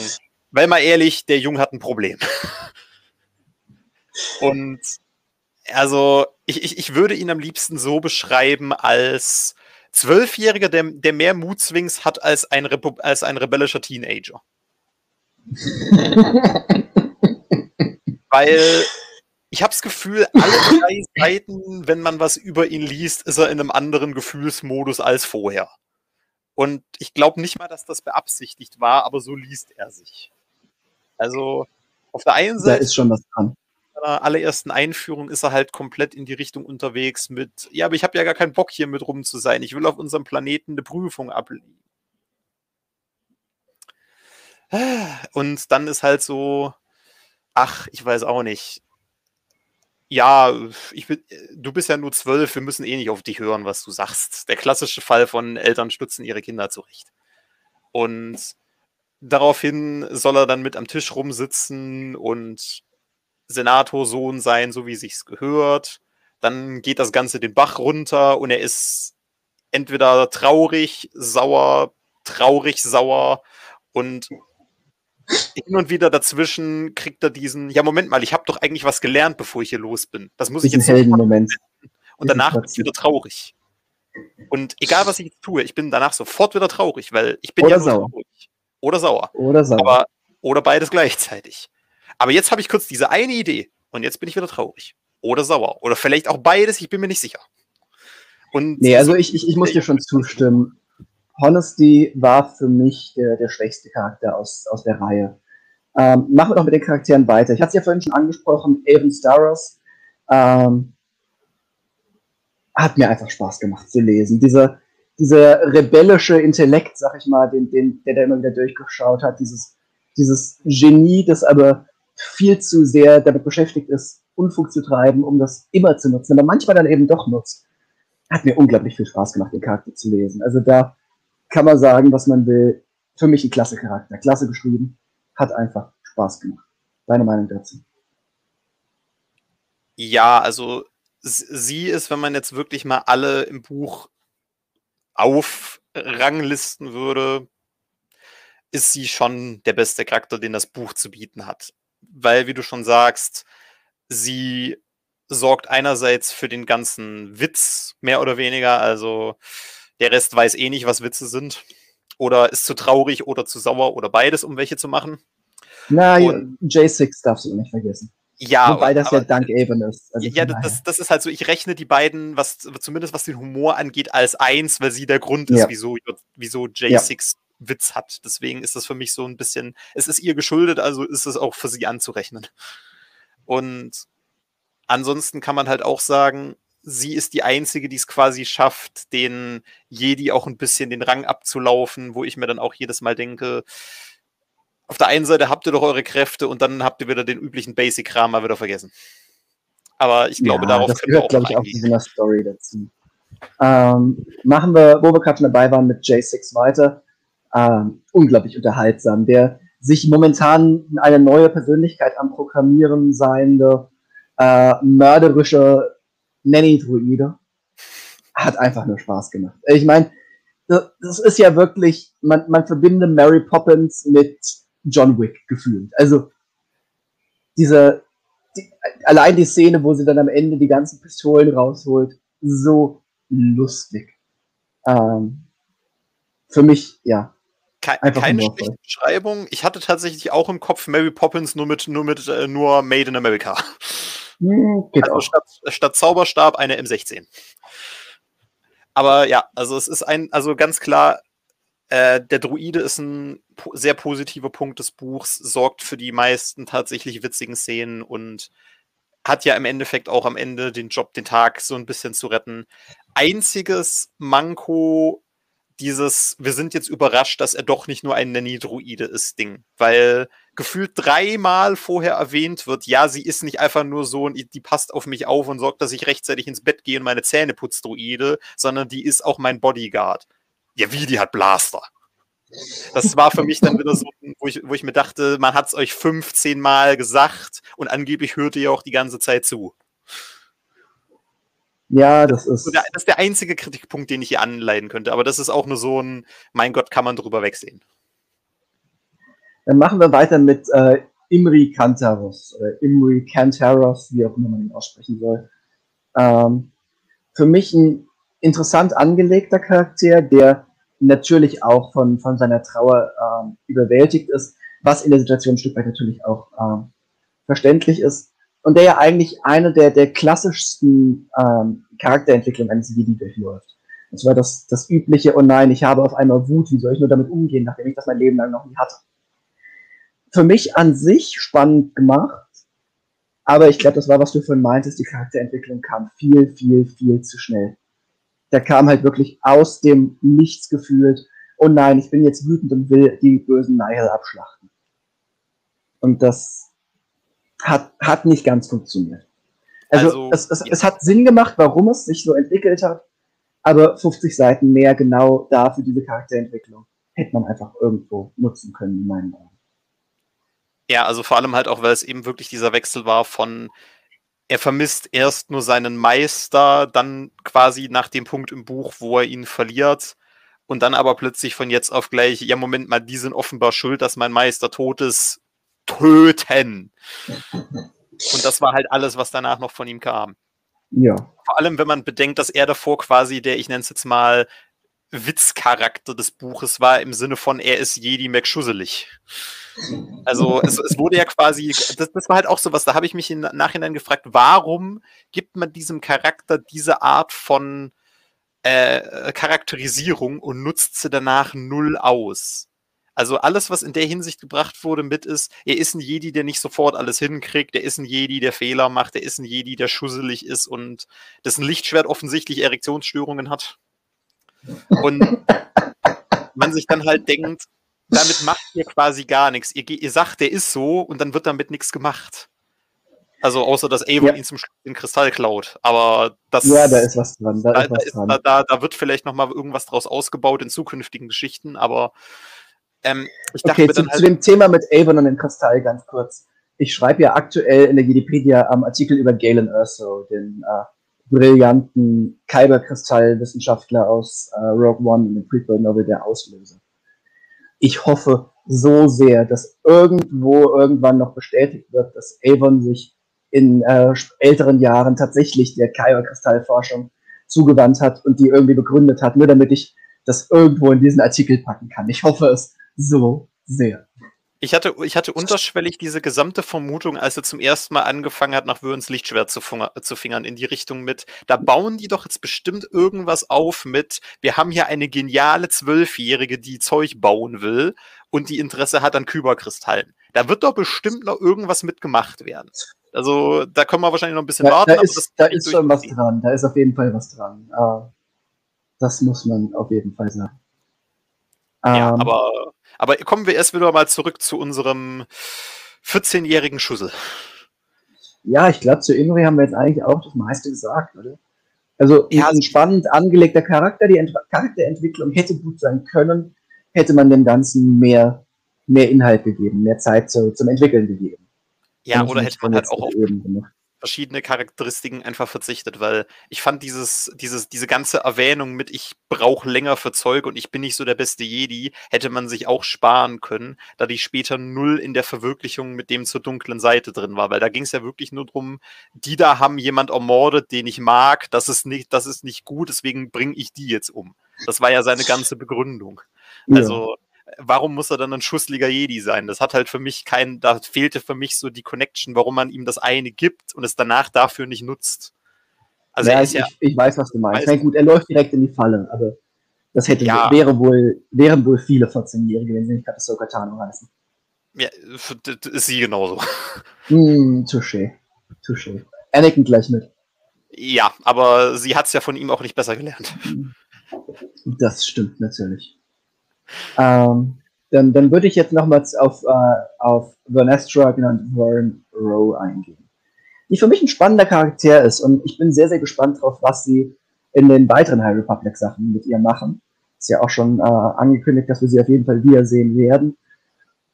Weil mal ehrlich, der Jung hat ein Problem. Und also ich, ich, ich würde ihn am liebsten so beschreiben als Zwölfjähriger, der, der mehr Moodswings hat als ein, Repu als ein rebellischer Teenager. Weil ich habe das Gefühl, alle drei Seiten, wenn man was über ihn liest, ist er in einem anderen Gefühlsmodus als vorher. Und ich glaube nicht mal, dass das beabsichtigt war, aber so liest er sich. Also auf der einen Seite. Da ist schon was dran. In seiner allerersten Einführung ist er halt komplett in die Richtung unterwegs mit, ja, aber ich habe ja gar keinen Bock hier mit rum zu sein. Ich will auf unserem Planeten eine Prüfung ablegen. Und dann ist halt so, ach, ich weiß auch nicht. Ja, ich bin, du bist ja nur zwölf, wir müssen eh nicht auf dich hören, was du sagst. Der klassische Fall von Eltern stützen ihre Kinder zurecht. Und daraufhin soll er dann mit am Tisch rumsitzen und Senatorsohn sein, so wie sich's gehört. Dann geht das Ganze den Bach runter und er ist entweder traurig, sauer, traurig, sauer und hin und wieder dazwischen kriegt er diesen, ja Moment mal, ich habe doch eigentlich was gelernt, bevor ich hier los bin. Das muss ich jetzt Heldenmoment. Und danach bin ich wieder traurig. Und egal was ich jetzt tue, ich bin danach sofort wieder traurig, weil ich bin oder ja sauer. traurig. Oder sauer. Oder sauer. Aber, oder beides gleichzeitig. Aber jetzt habe ich kurz diese eine Idee und jetzt bin ich wieder traurig. Oder sauer. Oder vielleicht auch beides, ich bin mir nicht sicher. Und nee, also ich, ich, ich muss dir schon zustimmen. Honesty war für mich der, der schwächste Charakter aus, aus der Reihe. Ähm, machen wir doch mit den Charakteren weiter. Ich hatte es ja vorhin schon angesprochen, Aaron Staros. Ähm, hat mir einfach Spaß gemacht zu lesen. Dieser, dieser rebellische Intellekt, sag ich mal, den, den, der da immer wieder durchgeschaut hat, dieses, dieses Genie, das aber viel zu sehr damit beschäftigt ist, Unfug zu treiben, um das immer zu nutzen, aber manchmal dann eben doch nutzt. Hat mir unglaublich viel Spaß gemacht, den Charakter zu lesen. Also da kann man sagen, was man will. Für mich ein klasse Charakter, klasse geschrieben, hat einfach Spaß gemacht. Deine Meinung dazu? Ja, also sie ist, wenn man jetzt wirklich mal alle im Buch aufranglisten würde, ist sie schon der beste Charakter, den das Buch zu bieten hat. Weil, wie du schon sagst, sie sorgt einerseits für den ganzen Witz, mehr oder weniger. Also der Rest weiß eh nicht, was Witze sind. Oder ist zu traurig oder zu sauer oder beides, um welche zu machen. Na, Und, J6 darfst du nicht vergessen. Ja, Wobei das aber, ja dank Avon ist. Also ja, das, das ist halt so, ich rechne die beiden, was zumindest was den Humor angeht, als eins, weil sie der Grund ist, ja. wieso, wieso J6 ja. Witz hat. Deswegen ist das für mich so ein bisschen, es ist ihr geschuldet, also ist es auch für sie anzurechnen. Und ansonsten kann man halt auch sagen, sie ist die Einzige, die es quasi schafft, den Jedi auch ein bisschen den Rang abzulaufen, wo ich mir dann auch jedes Mal denke, auf der einen Seite habt ihr doch eure Kräfte und dann habt ihr wieder den üblichen Basic-Kram mal wieder vergessen. Aber ich glaube, ja, darauf das können gehört, wir auch, glaube ich, auch zu einer Story dazu. Ähm, machen wir, wo wir gerade schon dabei waren, mit J6 weiter. Ähm, unglaublich unterhaltsam. Der sich momentan eine neue Persönlichkeit am Programmieren seiende, äh, mörderische Nanny-Druide. Hat einfach nur Spaß gemacht. Ich meine, das ist ja wirklich, man, man verbindet Mary Poppins mit John Wick gefühlt. Also, diese, die, allein die Szene, wo sie dann am Ende die ganzen Pistolen rausholt, so lustig. Ähm, für mich, ja. Ke Einfach keine schlechte Beschreibung. Ich hatte tatsächlich auch im Kopf Mary Poppins nur mit, nur mit, äh, nur Made in America. Hm, geht also auch. Statt, statt Zauberstab eine M16. Aber ja, also es ist ein, also ganz klar, äh, der Druide ist ein po sehr positiver Punkt des Buchs, sorgt für die meisten tatsächlich witzigen Szenen und hat ja im Endeffekt auch am Ende den Job, den Tag so ein bisschen zu retten. Einziges Manko dieses, wir sind jetzt überrascht, dass er doch nicht nur ein Nanny-Druide ist, Ding. Weil gefühlt dreimal vorher erwähnt wird, ja, sie ist nicht einfach nur so, die passt auf mich auf und sorgt, dass ich rechtzeitig ins Bett gehe und meine Zähne putzt, Druide, sondern die ist auch mein Bodyguard. Ja, wie, die hat Blaster. Das war für mich dann wieder so, wo ich, wo ich mir dachte, man hat es euch 15 Mal gesagt und angeblich hört ihr auch die ganze Zeit zu. Ja, das ist. Das ist der einzige Kritikpunkt, den ich hier anleiten könnte. Aber das ist auch nur so ein, mein Gott, kann man drüber wegsehen. Dann machen wir weiter mit äh, Imri Kantaros oder Imri Kantaros, wie auch immer man ihn aussprechen soll. Ähm, für mich ein interessant angelegter Charakter, der natürlich auch von, von seiner Trauer ähm, überwältigt ist, was in der Situation ein Stück weit natürlich auch ähm, verständlich ist und der ja eigentlich eine der, der klassischsten ähm, Charakterentwicklungen eines Jedi durchläuft. Das war das, das übliche, oh nein, ich habe auf einmal Wut, wie soll ich nur damit umgehen, nachdem ich das mein Leben lang noch nie hatte. für mich an sich spannend gemacht, aber ich glaube, das war, was du vorhin meintest, die Charakterentwicklung kam viel, viel, viel zu schnell. Der kam halt wirklich aus dem Nichts gefühlt. Oh nein, ich bin jetzt wütend und will die bösen Nihil abschlachten. Und das hat, hat nicht ganz funktioniert. Also, also es, es, ja. es hat Sinn gemacht, warum es sich so entwickelt hat, aber 50 Seiten mehr genau da für diese Charakterentwicklung hätte man einfach irgendwo nutzen können, in meinen Augen. Ja, also vor allem halt auch, weil es eben wirklich dieser Wechsel war von, er vermisst erst nur seinen Meister, dann quasi nach dem Punkt im Buch, wo er ihn verliert, und dann aber plötzlich von jetzt auf gleich, ja, Moment mal, die sind offenbar schuld, dass mein Meister tot ist, töten. Und das war halt alles, was danach noch von ihm kam. Ja. Vor allem, wenn man bedenkt, dass er davor quasi der, ich nenne es jetzt mal, Witzcharakter des Buches war, im Sinne von, er ist Jedi McSchusselig. Also es, es, wurde ja quasi, das, das war halt auch sowas, da habe ich mich im Nachhinein gefragt, warum gibt man diesem Charakter diese Art von äh, Charakterisierung und nutzt sie danach null aus? Also alles, was in der Hinsicht gebracht wurde mit ist, er ist ein Jedi, der nicht sofort alles hinkriegt, er ist ein Jedi, der Fehler macht, er ist ein Jedi, der schusselig ist und dessen Lichtschwert offensichtlich Erektionsstörungen hat. Und man sich dann halt denkt, damit macht ihr quasi gar nichts. Ihr, ihr sagt, der ist so und dann wird damit nichts gemacht. Also außer, dass Avon ja. ihn zum Schluss den Kristall klaut. Aber das. Ja, da ist was dran. Da, da, ist was da, dran. da, da wird vielleicht noch mal irgendwas draus ausgebaut in zukünftigen Geschichten, aber ähm, okay, zu, halt zu, dem Thema mit Avon und dem Kristall ganz kurz. Ich schreibe ja aktuell in der Wikipedia am Artikel über Galen Erso, den äh, brillanten Kyberkristall-Wissenschaftler aus äh, Rogue One in dem Prequel-Novel Der Auslöser. Ich hoffe so sehr, dass irgendwo irgendwann noch bestätigt wird, dass Avon sich in äh, älteren Jahren tatsächlich der Kyberkristallforschung zugewandt hat und die irgendwie begründet hat, nur damit ich das irgendwo in diesen Artikel packen kann. Ich hoffe es so sehr. Ich hatte, ich hatte unterschwellig diese gesamte Vermutung, als er zum ersten Mal angefangen hat, nach Würens Lichtschwert zu, zu fingern, in die Richtung mit, da bauen die doch jetzt bestimmt irgendwas auf mit, wir haben hier eine geniale Zwölfjährige, die Zeug bauen will und die Interesse hat an Kyberkristallen. Da wird doch bestimmt noch irgendwas mitgemacht werden. Also da können wir wahrscheinlich noch ein bisschen da, warten. Da ist, da ist schon was dran, da ist auf jeden Fall was dran. Uh, das muss man auf jeden Fall sagen. Ja, ähm, aber aber kommen wir erst wieder mal zurück zu unserem 14-jährigen Schussel. Ja, ich glaube, zu Imri haben wir jetzt eigentlich auch das meiste gesagt, oder? Also ja, ein spannend angelegter Charakter, die Ent Charakterentwicklung hätte gut sein können, hätte man dem Ganzen mehr, mehr Inhalt gegeben, mehr Zeit zu, zum Entwickeln gegeben. Ja, oder hätte man halt auch auf, verschiedene Charakteristiken einfach verzichtet, weil ich fand dieses, dieses, diese ganze Erwähnung mit ich brauche länger für Zeug und ich bin nicht so der beste Jedi, hätte man sich auch sparen können, da die später null in der Verwirklichung mit dem zur dunklen Seite drin war, weil da ging es ja wirklich nur darum, die da haben jemand ermordet, den ich mag, das ist nicht, das ist nicht gut, deswegen bringe ich die jetzt um. Das war ja seine ganze Begründung. Also warum muss er dann ein schussliger Jedi sein? Das hat halt für mich kein, da fehlte für mich so die Connection, warum man ihm das eine gibt und es danach dafür nicht nutzt. Also ja, ich, ja, ich, weiß, was du meinst. Weiß, gut, er läuft direkt in die Falle, aber das hätte, ja. wäre wohl, wären wohl viele 14-Jährige, wenn sie nicht Ahsoka Tano heißen. Ja, ist sie genauso. Hm, touché. Touché. Anakin gleich mit. Ja, aber sie hat es ja von ihm auch nicht besser gelernt. Das stimmt natürlich. Ähm, dann, dann würde ich jetzt nochmals auf, äh, auf Vernestra, genannt Vern Rowe, eingehen. Die für mich ein spannender Charakter ist und ich bin sehr, sehr gespannt darauf, was sie in den weiteren High Republic Sachen mit ihr machen. Ist ja auch schon äh, angekündigt, dass wir sie auf jeden Fall wiedersehen werden.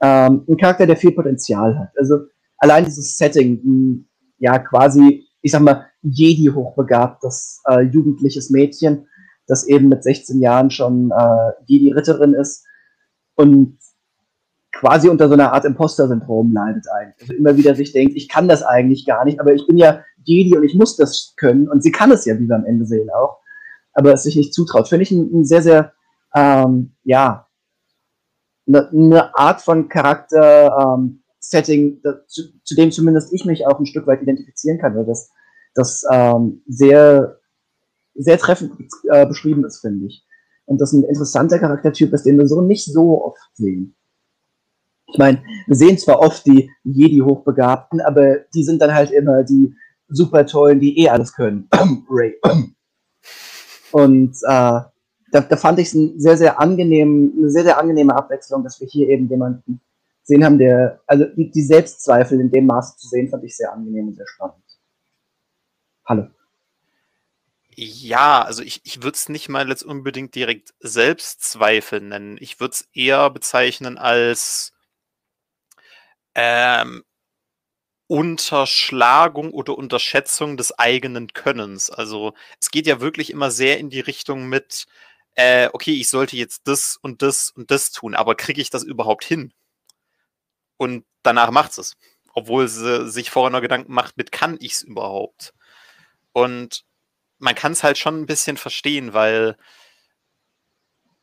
Ähm, ein Charakter, der viel Potenzial hat. Also allein dieses Setting, mh, ja quasi, ich sag mal, Jedi hochbegabtes äh, jugendliches Mädchen, das eben mit 16 Jahren schon äh, die Ritterin ist und quasi unter so einer Art Imposter-Syndrom leidet eigentlich. Also immer wieder sich denkt, ich kann das eigentlich gar nicht, aber ich bin ja Jedi und ich muss das können und sie kann es ja, wie wir am Ende sehen auch, aber es sich nicht zutraut. Finde ich ein, ein, sehr, sehr, ähm, ja, eine, eine Art von Charakter-Setting, ähm, zu, zu, dem zumindest ich mich auch ein Stück weit identifizieren kann, weil das, das ähm, sehr sehr treffend äh, beschrieben ist, finde ich. Und das ein interessanter Charaktertyp ist, den wir so nicht so oft sehen. Ich meine, wir sehen zwar oft die Jedi-Hochbegabten, aber die sind dann halt immer die super tollen, die eh alles können. Ray. Und äh, da, da, fand ich es ein sehr, sehr angenehm, eine sehr, sehr angenehme Abwechslung, dass wir hier eben jemanden sehen haben, der, also die Selbstzweifel in dem Maße zu sehen, fand ich sehr angenehm und sehr spannend. Hallo. Ja, also ich, ich würde es nicht mal jetzt unbedingt direkt Selbstzweifel nennen. Ich würde es eher bezeichnen als ähm, Unterschlagung oder Unterschätzung des eigenen Könnens. Also es geht ja wirklich immer sehr in die Richtung mit, äh, okay, ich sollte jetzt das und das und das tun, aber kriege ich das überhaupt hin? Und danach macht es. Obwohl sie sich vorher noch Gedanken macht, mit kann ich es überhaupt? Und man kann es halt schon ein bisschen verstehen, weil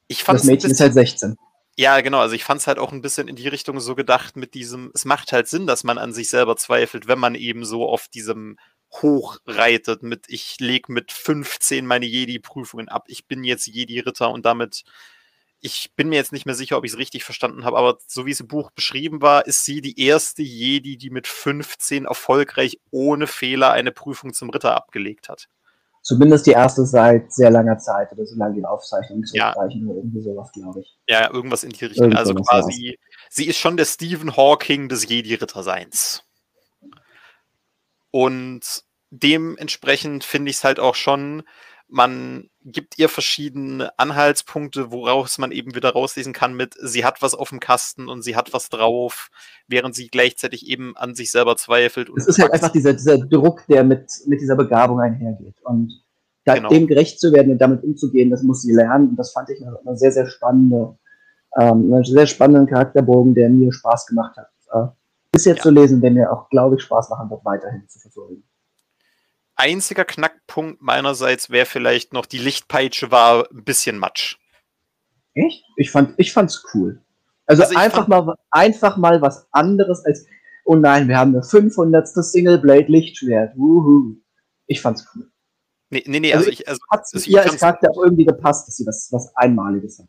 ich fand Das Mädchen ist halt 16. Ja, genau. Also ich fand es halt auch ein bisschen in die Richtung so gedacht mit diesem, es macht halt Sinn, dass man an sich selber zweifelt, wenn man eben so auf diesem Hoch reitet mit, ich lege mit 15 meine Jedi-Prüfungen ab, ich bin jetzt Jedi-Ritter und damit, ich bin mir jetzt nicht mehr sicher, ob ich es richtig verstanden habe, aber so wie es im Buch beschrieben war, ist sie die erste Jedi, die mit 15 erfolgreich ohne Fehler eine Prüfung zum Ritter abgelegt hat. Zumindest die erste seit sehr langer Zeit oder solange die Aufzeichnung zu ja. oder irgendwie sowas, glaube ich. Ja, irgendwas in die Richtung. also quasi, sie ist schon der Stephen Hawking des Jedi-Ritterseins. Und dementsprechend finde ich es halt auch schon man gibt ihr verschiedene Anhaltspunkte, woraus man eben wieder rauslesen kann mit, sie hat was auf dem Kasten und sie hat was drauf, während sie gleichzeitig eben an sich selber zweifelt. es ist halt einfach dieser, dieser Druck, der mit, mit dieser Begabung einhergeht. Und da, genau. dem gerecht zu werden und damit umzugehen, das muss sie lernen. Und das fand ich eine, sehr, sehr spannende, ähm, einen sehr spannenden Charakterbogen, der mir Spaß gemacht hat. Äh, bis jetzt ja. zu lesen, der mir auch, glaube ich, Spaß machen wird, weiterhin zu verfolgen einziger Knackpunkt meinerseits wäre vielleicht noch, die Lichtpeitsche war ein bisschen matsch. Echt? Ich fand ich fand's cool. Also, also einfach mal einfach mal was anderes als oh nein, wir haben das 500. Single Blade Lichtschwert. Wuhu. Ich fand's cool. Nee, nee, nee also, also ich also hat es also ihr als Charakter auch irgendwie gepasst, dass sie was was einmaliges hat.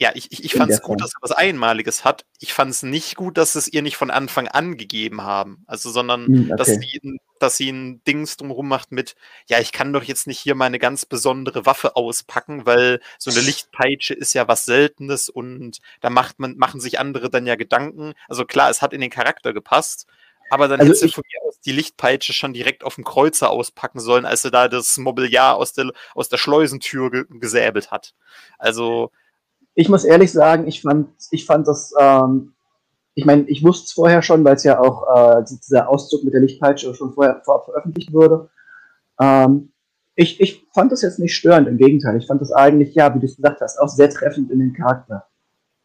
Ja, ich, ich, ich fand es gut, dass er was Einmaliges hat. Ich fand es nicht gut, dass es ihr nicht von Anfang an gegeben haben. Also, sondern hm, okay. dass, sie, dass sie ein Dings drumherum macht mit, ja, ich kann doch jetzt nicht hier meine ganz besondere Waffe auspacken, weil so eine Lichtpeitsche ist ja was Seltenes und da macht man, machen sich andere dann ja Gedanken. Also klar, es hat in den Charakter gepasst, aber dann also hätte sie von mir aus die Lichtpeitsche schon direkt auf dem Kreuzer auspacken sollen, als sie da das Mobiliar aus der, aus der Schleusentür ge gesäbelt hat. Also ich muss ehrlich sagen, ich fand, ich fand das, ähm, ich meine, ich wusste es vorher schon, weil es ja auch äh, dieser Auszug mit der Lichtpeitsche schon vorher vorab veröffentlicht wurde. Ähm, ich, ich fand das jetzt nicht störend, im Gegenteil. Ich fand das eigentlich, ja, wie du es gesagt hast, auch sehr treffend in den Charakter.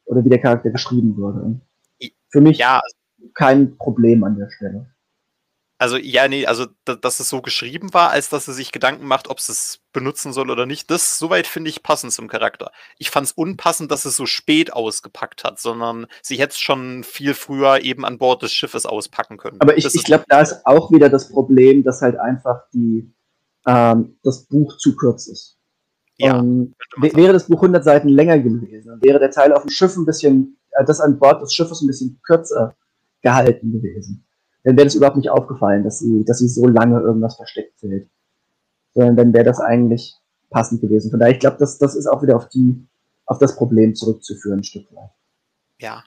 Oder wie der Charakter geschrieben wurde. Für mich ja. kein Problem an der Stelle. Also, ja, nee, also, dass es so geschrieben war, als dass sie sich Gedanken macht, ob sie es benutzen soll oder nicht, das soweit finde ich passend zum Charakter. Ich fand es unpassend, dass es so spät ausgepackt hat, sondern sie hätte es schon viel früher eben an Bord des Schiffes auspacken können. Aber ich, ich glaube, da ist auch wieder das Problem, dass halt einfach die, ähm, das Buch zu kurz ist. Ja, um, wäre das Buch 100 Seiten länger gewesen, wäre der Teil auf dem Schiff ein bisschen, äh, das an Bord des Schiffes ein bisschen kürzer gehalten gewesen dann wäre das überhaupt nicht aufgefallen, dass sie, dass sie so lange irgendwas versteckt hält. Sondern dann wäre das eigentlich passend gewesen. Von daher, ich glaube, das, das ist auch wieder auf die, auf das Problem zurückzuführen, ein Stück weit. Ja.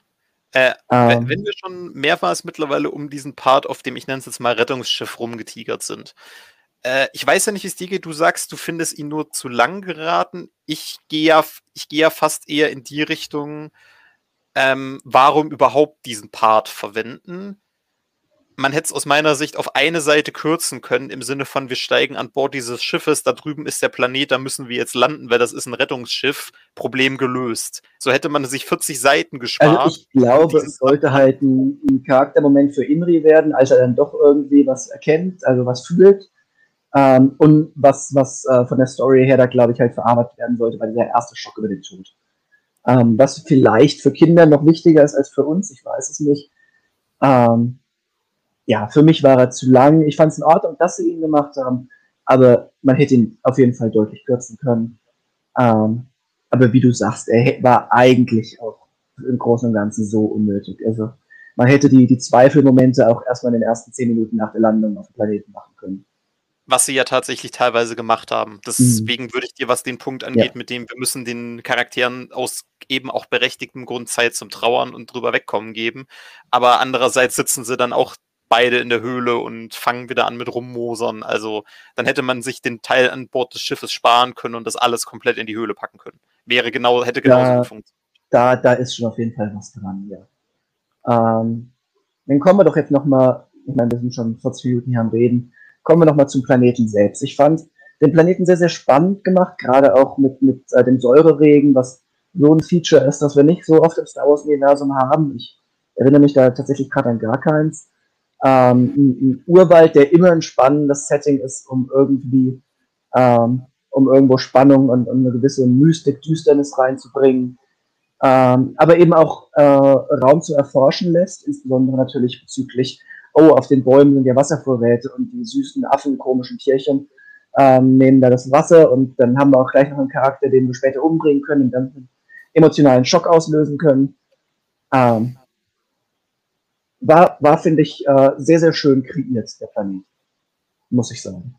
Äh, ähm, wenn wir schon mehrmals mittlerweile um diesen Part, auf dem ich nenne es jetzt mal Rettungsschiff rumgetigert sind. Äh, ich weiß ja nicht, wie es dir geht. Du sagst, du findest ihn nur zu lang geraten. Ich gehe ja, ich gehe ja fast eher in die Richtung, ähm, warum überhaupt diesen Part verwenden? Man hätte es aus meiner Sicht auf eine Seite kürzen können, im Sinne von, wir steigen an Bord dieses Schiffes, da drüben ist der Planet, da müssen wir jetzt landen, weil das ist ein Rettungsschiff, Problem gelöst. So hätte man sich 40 Seiten gespart. Also ich glaube, es sollte halt ein, ein, Charaktermoment für Inri werden, als er dann doch irgendwie was erkennt, also was fühlt. Ähm, und was, was äh, von der Story her da, glaube ich, halt verarbeitet werden sollte, weil der erste Schock über den Tod. Ähm, was vielleicht für Kinder noch wichtiger ist als für uns, ich weiß es nicht. Ähm, ja, für mich war er zu lang. Ich fand es in Ordnung, dass sie ihn gemacht haben, aber man hätte ihn auf jeden Fall deutlich kürzen können. Ähm, aber wie du sagst, er war eigentlich auch im Großen und Ganzen so unnötig. Also man hätte die, die Zweifelmomente auch erstmal in den ersten zehn Minuten nach der Landung auf dem Planeten machen können. Was sie ja tatsächlich teilweise gemacht haben. Deswegen mhm. würde ich dir, was den Punkt angeht, ja. mit dem wir müssen den Charakteren aus eben auch berechtigtem Grund Zeit zum Trauern und drüber wegkommen geben. Aber andererseits sitzen sie dann auch beide in der Höhle und fangen wieder an mit rummosern. Also dann hätte man sich den Teil an Bord des Schiffes sparen können und das alles komplett in die Höhle packen können. Wäre genau, hätte genauso da, funktioniert. Da, da ist schon auf jeden Fall was dran, ja. Ähm, dann kommen wir doch jetzt nochmal, ich meine, wir sind schon 40 Minuten hier am Reden, kommen wir nochmal zum Planeten selbst. Ich fand den Planeten sehr, sehr spannend gemacht, gerade auch mit, mit äh, dem Säureregen, was so ein Feature ist, das wir nicht so oft im Star Wars-Universum haben. Ich erinnere mich da tatsächlich gerade an gar keins ähm, ein, Urwald, der immer ein spannendes Setting ist, um irgendwie, ähm, um irgendwo Spannung und, und, eine gewisse Mystik, Düsternis reinzubringen. Ähm, aber eben auch äh, Raum zu erforschen lässt, insbesondere natürlich bezüglich, oh, auf den Bäumen sind ja Wasservorräte und die süßen Affen, komischen Tierchen ähm, nehmen da das Wasser und dann haben wir auch gleich noch einen Charakter, den wir später umbringen können und dann einen emotionalen Schock auslösen können. Ähm, war, war finde ich, äh, sehr, sehr schön kreiert, der Planet. Muss ich sagen.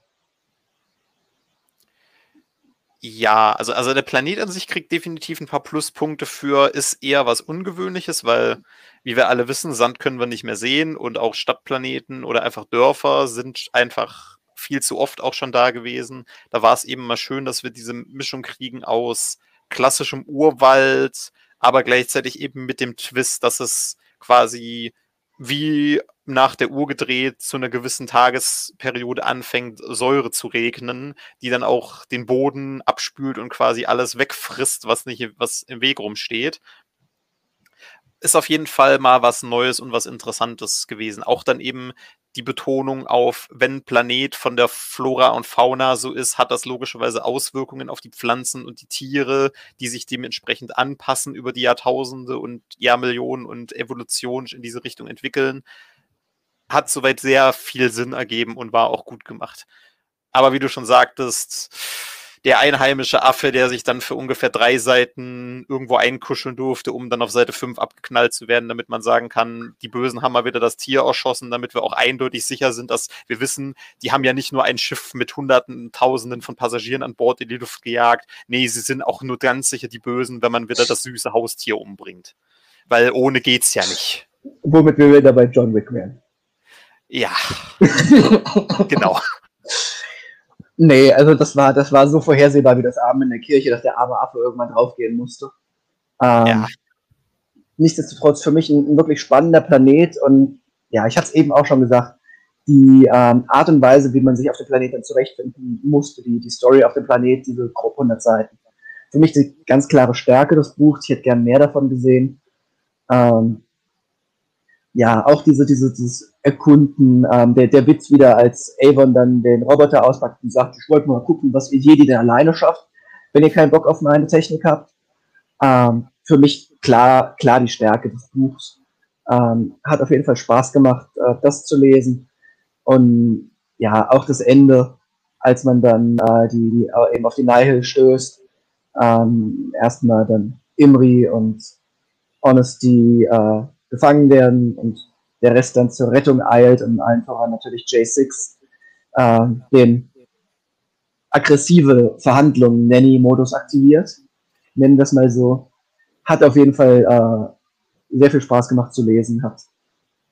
Ja, also, also der Planet an sich kriegt definitiv ein paar Pluspunkte für, ist eher was Ungewöhnliches, weil, wie wir alle wissen, Sand können wir nicht mehr sehen und auch Stadtplaneten oder einfach Dörfer sind einfach viel zu oft auch schon da gewesen. Da war es eben mal schön, dass wir diese Mischung kriegen aus klassischem Urwald, aber gleichzeitig eben mit dem Twist, dass es quasi wie nach der Uhr gedreht zu einer gewissen Tagesperiode anfängt, Säure zu regnen, die dann auch den Boden abspült und quasi alles wegfrisst, was nicht, was im Weg rumsteht. Ist auf jeden Fall mal was Neues und was Interessantes gewesen. Auch dann eben die Betonung auf, wenn Planet von der Flora und Fauna so ist, hat das logischerweise Auswirkungen auf die Pflanzen und die Tiere, die sich dementsprechend anpassen über die Jahrtausende und Jahrmillionen und evolutionisch in diese Richtung entwickeln. Hat soweit sehr viel Sinn ergeben und war auch gut gemacht. Aber wie du schon sagtest, der einheimische Affe, der sich dann für ungefähr drei Seiten irgendwo einkuscheln durfte, um dann auf Seite 5 abgeknallt zu werden, damit man sagen kann, die Bösen haben mal wieder das Tier erschossen, damit wir auch eindeutig sicher sind, dass wir wissen, die haben ja nicht nur ein Schiff mit Hunderten, Tausenden von Passagieren an Bord in die Luft gejagt. Nee, sie sind auch nur ganz sicher die Bösen, wenn man wieder das süße Haustier umbringt. Weil ohne geht's ja nicht. Womit wir wieder bei John Wick wären. Ja. genau. Nee, also das war, das war so vorhersehbar wie das Abend in der Kirche, dass der arme Affe irgendwann draufgehen musste. Ähm, ja. Nichtsdestotrotz für mich ein, ein, wirklich spannender Planet und ja, ich hatte es eben auch schon gesagt, die ähm, Art und Weise, wie man sich auf dem Planeten zurechtfinden musste, die, die Story auf dem Planet, diese grob 100 Seiten. Für mich die ganz klare Stärke des Buchs. Ich hätte gern mehr davon gesehen. Ähm, ja, auch diese, diese, dieses Erkunden, ähm, der, der Witz wieder, als Avon dann den Roboter auspackt und sagt, ich wollte mal gucken, was ihr Jedi denn alleine schafft, wenn ihr keinen Bock auf meine Technik habt. Ähm, für mich klar, klar die Stärke des Buchs. Ähm, hat auf jeden Fall Spaß gemacht, äh, das zu lesen. Und ja, auch das Ende, als man dann äh, die, die äh, eben auf die Nihil stößt. Ähm, erstmal dann Imri und Honesty äh, gefangen werden und der Rest dann zur Rettung eilt und allen voran natürlich J6 äh, den aggressive Verhandlungen Nanny-Modus aktiviert. Nennen wir es mal so. Hat auf jeden Fall äh, sehr viel Spaß gemacht zu lesen. Hat,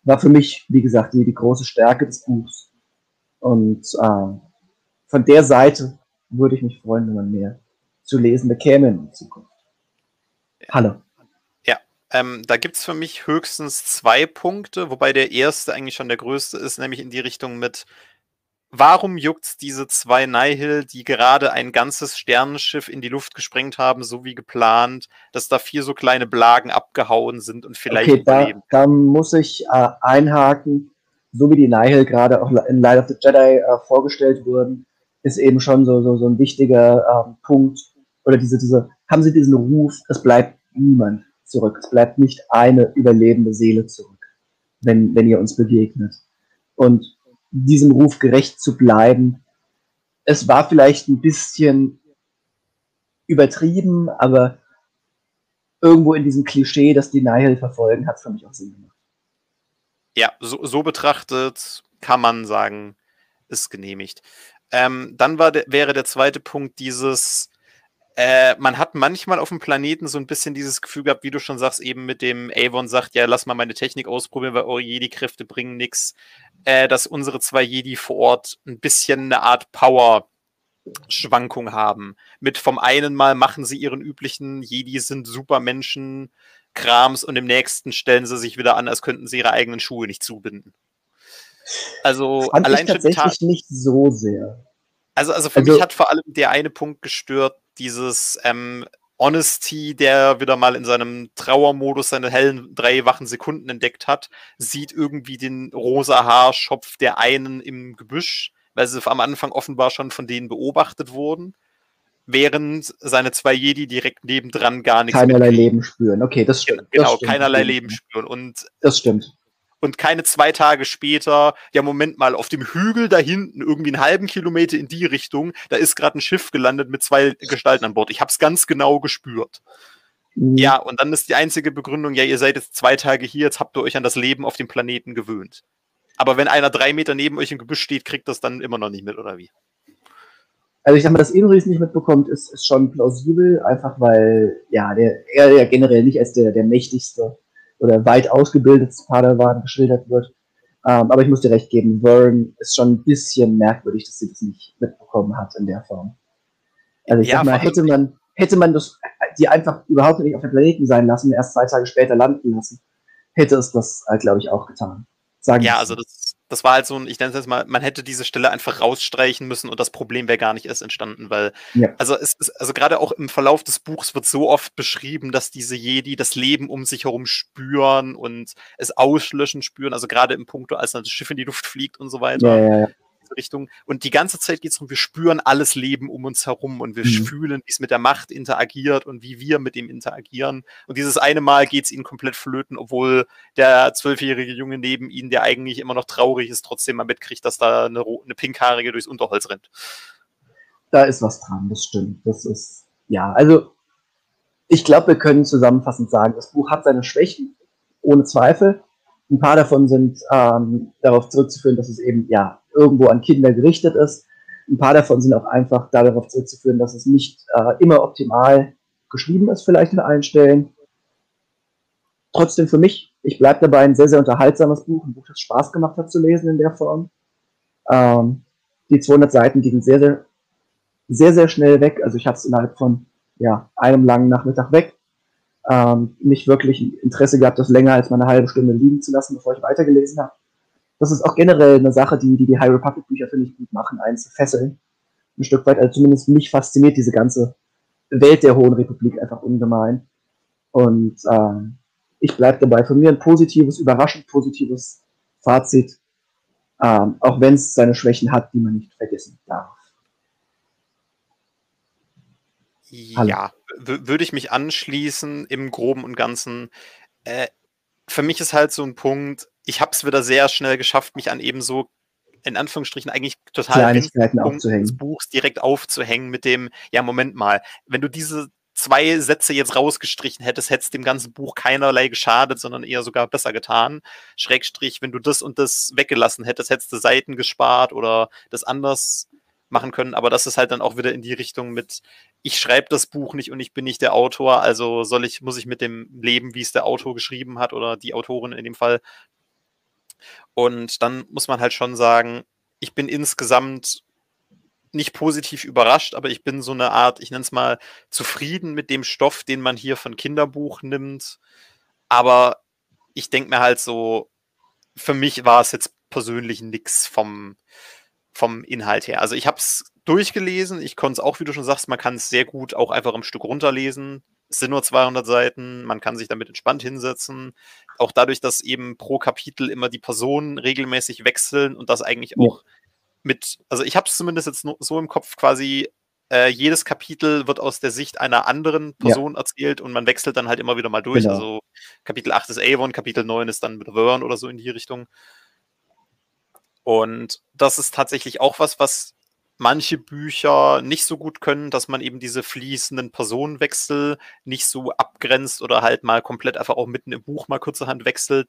war für mich, wie gesagt, die, die große Stärke des Buchs. Und äh, von der Seite würde ich mich freuen, wenn man mehr zu lesen bekäme in Zukunft. Hallo. Ähm, da gibt es für mich höchstens zwei Punkte, wobei der erste eigentlich schon der größte ist, nämlich in die Richtung mit, warum juckt diese zwei Nihil, die gerade ein ganzes Sternenschiff in die Luft gesprengt haben, so wie geplant, dass da vier so kleine Blagen abgehauen sind und vielleicht okay, da, da, muss ich äh, einhaken, so wie die Nihil gerade auch in Light of the Jedi äh, vorgestellt wurden, ist eben schon so, so, so ein wichtiger äh, Punkt, oder diese, diese, haben sie diesen Ruf, es bleibt niemand zurück. Es bleibt nicht eine überlebende Seele zurück, wenn, wenn ihr uns begegnet. Und diesem Ruf gerecht zu bleiben, es war vielleicht ein bisschen übertrieben, aber irgendwo in diesem Klischee, das die Nihil verfolgen, hat es für mich auch Sinn gemacht. Ja, so, so betrachtet kann man sagen, ist genehmigt. Ähm, dann war de, wäre der zweite Punkt dieses, äh, man hat manchmal auf dem Planeten so ein bisschen dieses Gefühl gehabt, wie du schon sagst, eben mit dem Avon sagt, ja, lass mal meine Technik ausprobieren, weil eure Jedi-Kräfte bringen nichts, äh, dass unsere zwei Jedi vor Ort ein bisschen eine Art Power Schwankung haben. Mit vom einen Mal machen sie ihren üblichen Jedi sind Supermenschen Krams und im nächsten stellen sie sich wieder an, als könnten sie ihre eigenen Schuhe nicht zubinden. Also Fand allein ich tatsächlich nicht so sehr. Also, also für also, mich hat vor allem der eine Punkt gestört, dieses ähm, Honesty, der wieder mal in seinem Trauermodus seine hellen drei wachen Sekunden entdeckt hat, sieht irgendwie den rosa Haarschopf der einen im Gebüsch, weil sie am Anfang offenbar schon von denen beobachtet wurden, während seine zwei Jedi direkt nebendran gar nichts Keinerlei Leben spüren, okay, das stimmt. Genau, das stimmt. keinerlei Leben spüren. Und das stimmt und keine zwei Tage später, ja, Moment mal, auf dem Hügel da hinten, irgendwie einen halben Kilometer in die Richtung, da ist gerade ein Schiff gelandet mit zwei Gestalten an Bord. Ich habe es ganz genau gespürt. Mhm. Ja, und dann ist die einzige Begründung, ja, ihr seid jetzt zwei Tage hier, jetzt habt ihr euch an das Leben auf dem Planeten gewöhnt. Aber wenn einer drei Meter neben euch im Gebüsch steht, kriegt das dann immer noch nicht mit, oder wie? Also ich sag mal, dass Inris nicht mitbekommt, ist, ist schon plausibel, einfach weil, ja, der, er ja generell nicht als der, der mächtigste oder weit ausgebildetes Padawan geschildert wird. Ähm, aber ich muss dir recht geben, Vern ist schon ein bisschen merkwürdig, dass sie das nicht mitbekommen hat in der Form. Also ich ja, sag mal, hätte man, hätte man das, die einfach überhaupt nicht auf dem Planeten sein lassen, erst zwei Tage später landen lassen, hätte es das, äh, glaube ich, auch getan. Sagen ja, also das, das war halt so ein, ich nenne es jetzt mal, man hätte diese Stelle einfach rausstreichen müssen und das Problem wäre gar nicht erst entstanden, weil, ja. also es ist, also gerade auch im Verlauf des Buchs wird so oft beschrieben, dass diese Jedi das Leben um sich herum spüren und es auslöschen spüren, also gerade im Punkt, als das Schiff in die Luft fliegt und so weiter. Ja, ja, Richtung. Und die ganze Zeit geht es darum, wir spüren alles Leben um uns herum und wir mhm. fühlen, wie es mit der Macht interagiert und wie wir mit dem interagieren. Und dieses eine Mal geht es ihnen komplett flöten, obwohl der zwölfjährige Junge neben ihnen, der eigentlich immer noch traurig ist, trotzdem mal mitkriegt, dass da eine, eine pinkhaarige durchs Unterholz rennt. Da ist was dran, das stimmt. Das ist, ja, also ich glaube, wir können zusammenfassend sagen, das Buch hat seine Schwächen, ohne Zweifel. Ein paar davon sind ähm, darauf zurückzuführen, dass es eben ja irgendwo an Kinder gerichtet ist. Ein paar davon sind auch einfach darauf zurückzuführen, dass es nicht äh, immer optimal geschrieben ist, vielleicht in allen Stellen. Trotzdem für mich, ich bleibe dabei, ein sehr, sehr unterhaltsames Buch, ein Buch, das Spaß gemacht hat zu lesen in der Form. Ähm, die 200 Seiten gingen sehr, sehr, sehr, sehr schnell weg. Also ich habe es innerhalb von ja, einem langen Nachmittag weg. Ähm, nicht wirklich Interesse gehabt, das länger als mal eine halbe Stunde liegen zu lassen, bevor ich weitergelesen habe das ist auch generell eine Sache, die die, die High Republic Bücher, finde ich, gut machen, einen zu fesseln. Ein Stück weit, also zumindest mich fasziniert diese ganze Welt der Hohen Republik einfach ungemein. Und ähm, ich bleibe dabei. Von mir ein positives, überraschend positives Fazit, ähm, auch wenn es seine Schwächen hat, die man nicht vergessen darf. Ja, würde ich mich anschließen im Groben und Ganzen. Äh, für mich ist halt so ein Punkt, ich habe es wieder sehr schnell geschafft, mich an eben so in Anführungsstrichen eigentlich total des Buchs direkt aufzuhängen mit dem, ja, Moment mal, wenn du diese zwei Sätze jetzt rausgestrichen hättest, hätte es dem ganzen Buch keinerlei geschadet, sondern eher sogar besser getan. Schrägstrich, wenn du das und das weggelassen hättest, hättest du Seiten gespart oder das anders machen können. Aber das ist halt dann auch wieder in die Richtung mit, ich schreibe das Buch nicht und ich bin nicht der Autor, also soll ich, muss ich mit dem leben, wie es der Autor geschrieben hat oder die Autorin in dem Fall. Und dann muss man halt schon sagen, ich bin insgesamt nicht positiv überrascht, aber ich bin so eine Art, ich nenne es mal, zufrieden mit dem Stoff, den man hier von Kinderbuch nimmt. Aber ich denke mir halt so, für mich war es jetzt persönlich nichts vom, vom Inhalt her. Also ich habe es durchgelesen, ich konnte es auch, wie du schon sagst, man kann es sehr gut auch einfach im Stück runterlesen. Es sind nur 200 Seiten, man kann sich damit entspannt hinsetzen. Auch dadurch, dass eben pro Kapitel immer die Personen regelmäßig wechseln und das eigentlich ja. auch mit, also ich habe es zumindest jetzt so im Kopf quasi, äh, jedes Kapitel wird aus der Sicht einer anderen Person ja. erzählt und man wechselt dann halt immer wieder mal durch. Genau. Also Kapitel 8 ist Avon, Kapitel 9 ist dann mit Vern oder so in die Richtung. Und das ist tatsächlich auch was, was manche Bücher nicht so gut können, dass man eben diese fließenden Personenwechsel nicht so abgrenzt oder halt mal komplett einfach auch mitten im Buch mal kurzerhand wechselt.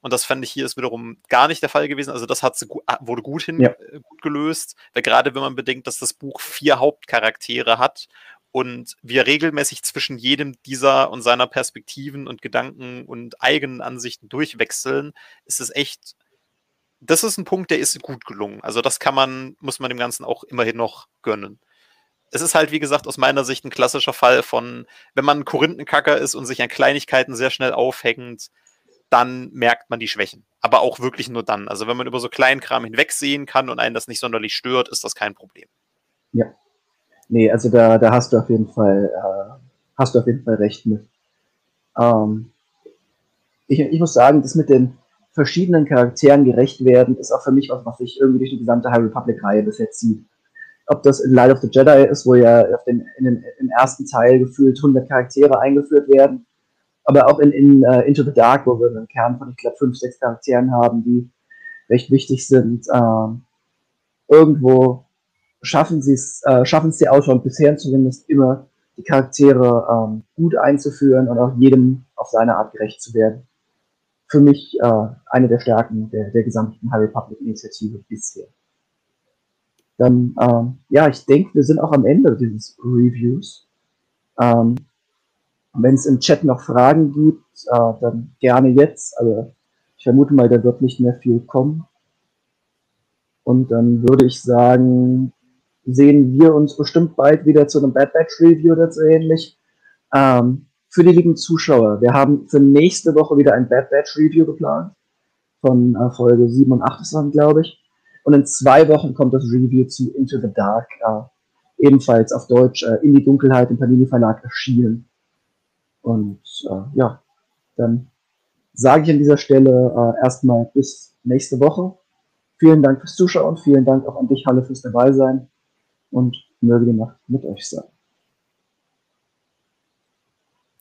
Und das fand ich hier ist wiederum gar nicht der Fall gewesen. Also das hat wurde gut hin ja. Äh, gut gelöst, weil gerade wenn man bedenkt, dass das Buch vier Hauptcharaktere hat und wir regelmäßig zwischen jedem dieser und seiner Perspektiven und Gedanken und eigenen Ansichten durchwechseln, ist es echt das ist ein Punkt, der ist gut gelungen. Also das kann man, muss man dem Ganzen auch immerhin noch gönnen. Es ist halt, wie gesagt, aus meiner Sicht ein klassischer Fall von, wenn man Korinthenkacker ist und sich an Kleinigkeiten sehr schnell aufhängt, dann merkt man die Schwächen. Aber auch wirklich nur dann. Also wenn man über so Kleinkram hinwegsehen kann und einen das nicht sonderlich stört, ist das kein Problem. Ja. Nee, also da, da hast du auf jeden Fall, äh, hast du auf jeden Fall recht mit. Ähm, ich, ich muss sagen, das mit den, verschiedenen Charakteren gerecht werden, ist auch für mich was, was sich irgendwie durch die gesamte High Republic-Reihe bis jetzt zieht. Ob das in Light of the Jedi ist, wo ja den, den, im ersten Teil gefühlt 100 Charaktere eingeführt werden, aber auch in, in uh, Into the Dark, wo wir einen Kern von, ich glaube, fünf, sechs Charakteren haben, die recht wichtig sind. Ähm, irgendwo schaffen sie es, äh, schaffen es die Autoren bisher zumindest immer, die Charaktere ähm, gut einzuführen und auch jedem auf seine Art gerecht zu werden für mich äh, eine der Stärken der, der gesamten High Republic Initiative bisher. Dann, ähm, ja, ich denke, wir sind auch am Ende dieses Reviews. Ähm, Wenn es im Chat noch Fragen gibt, äh, dann gerne jetzt. Also ich vermute mal, da wird nicht mehr viel kommen. Und dann würde ich sagen, sehen wir uns bestimmt bald wieder zu einem Bad Batch Review oder so ähnlich. Ähm, für die lieben Zuschauer. Wir haben für nächste Woche wieder ein Bad Batch Review geplant. Von äh, Folge 7 und 8 ist dann, glaube ich. Und in zwei Wochen kommt das Review zu Into the Dark. Äh, ebenfalls auf Deutsch äh, in die Dunkelheit im Panini Verlag erschienen. Und äh, ja, dann sage ich an dieser Stelle äh, erstmal bis nächste Woche. Vielen Dank fürs Zuschauen, vielen Dank auch an dich, Halle, fürs Dabeisein und möge die Nacht mit euch sein.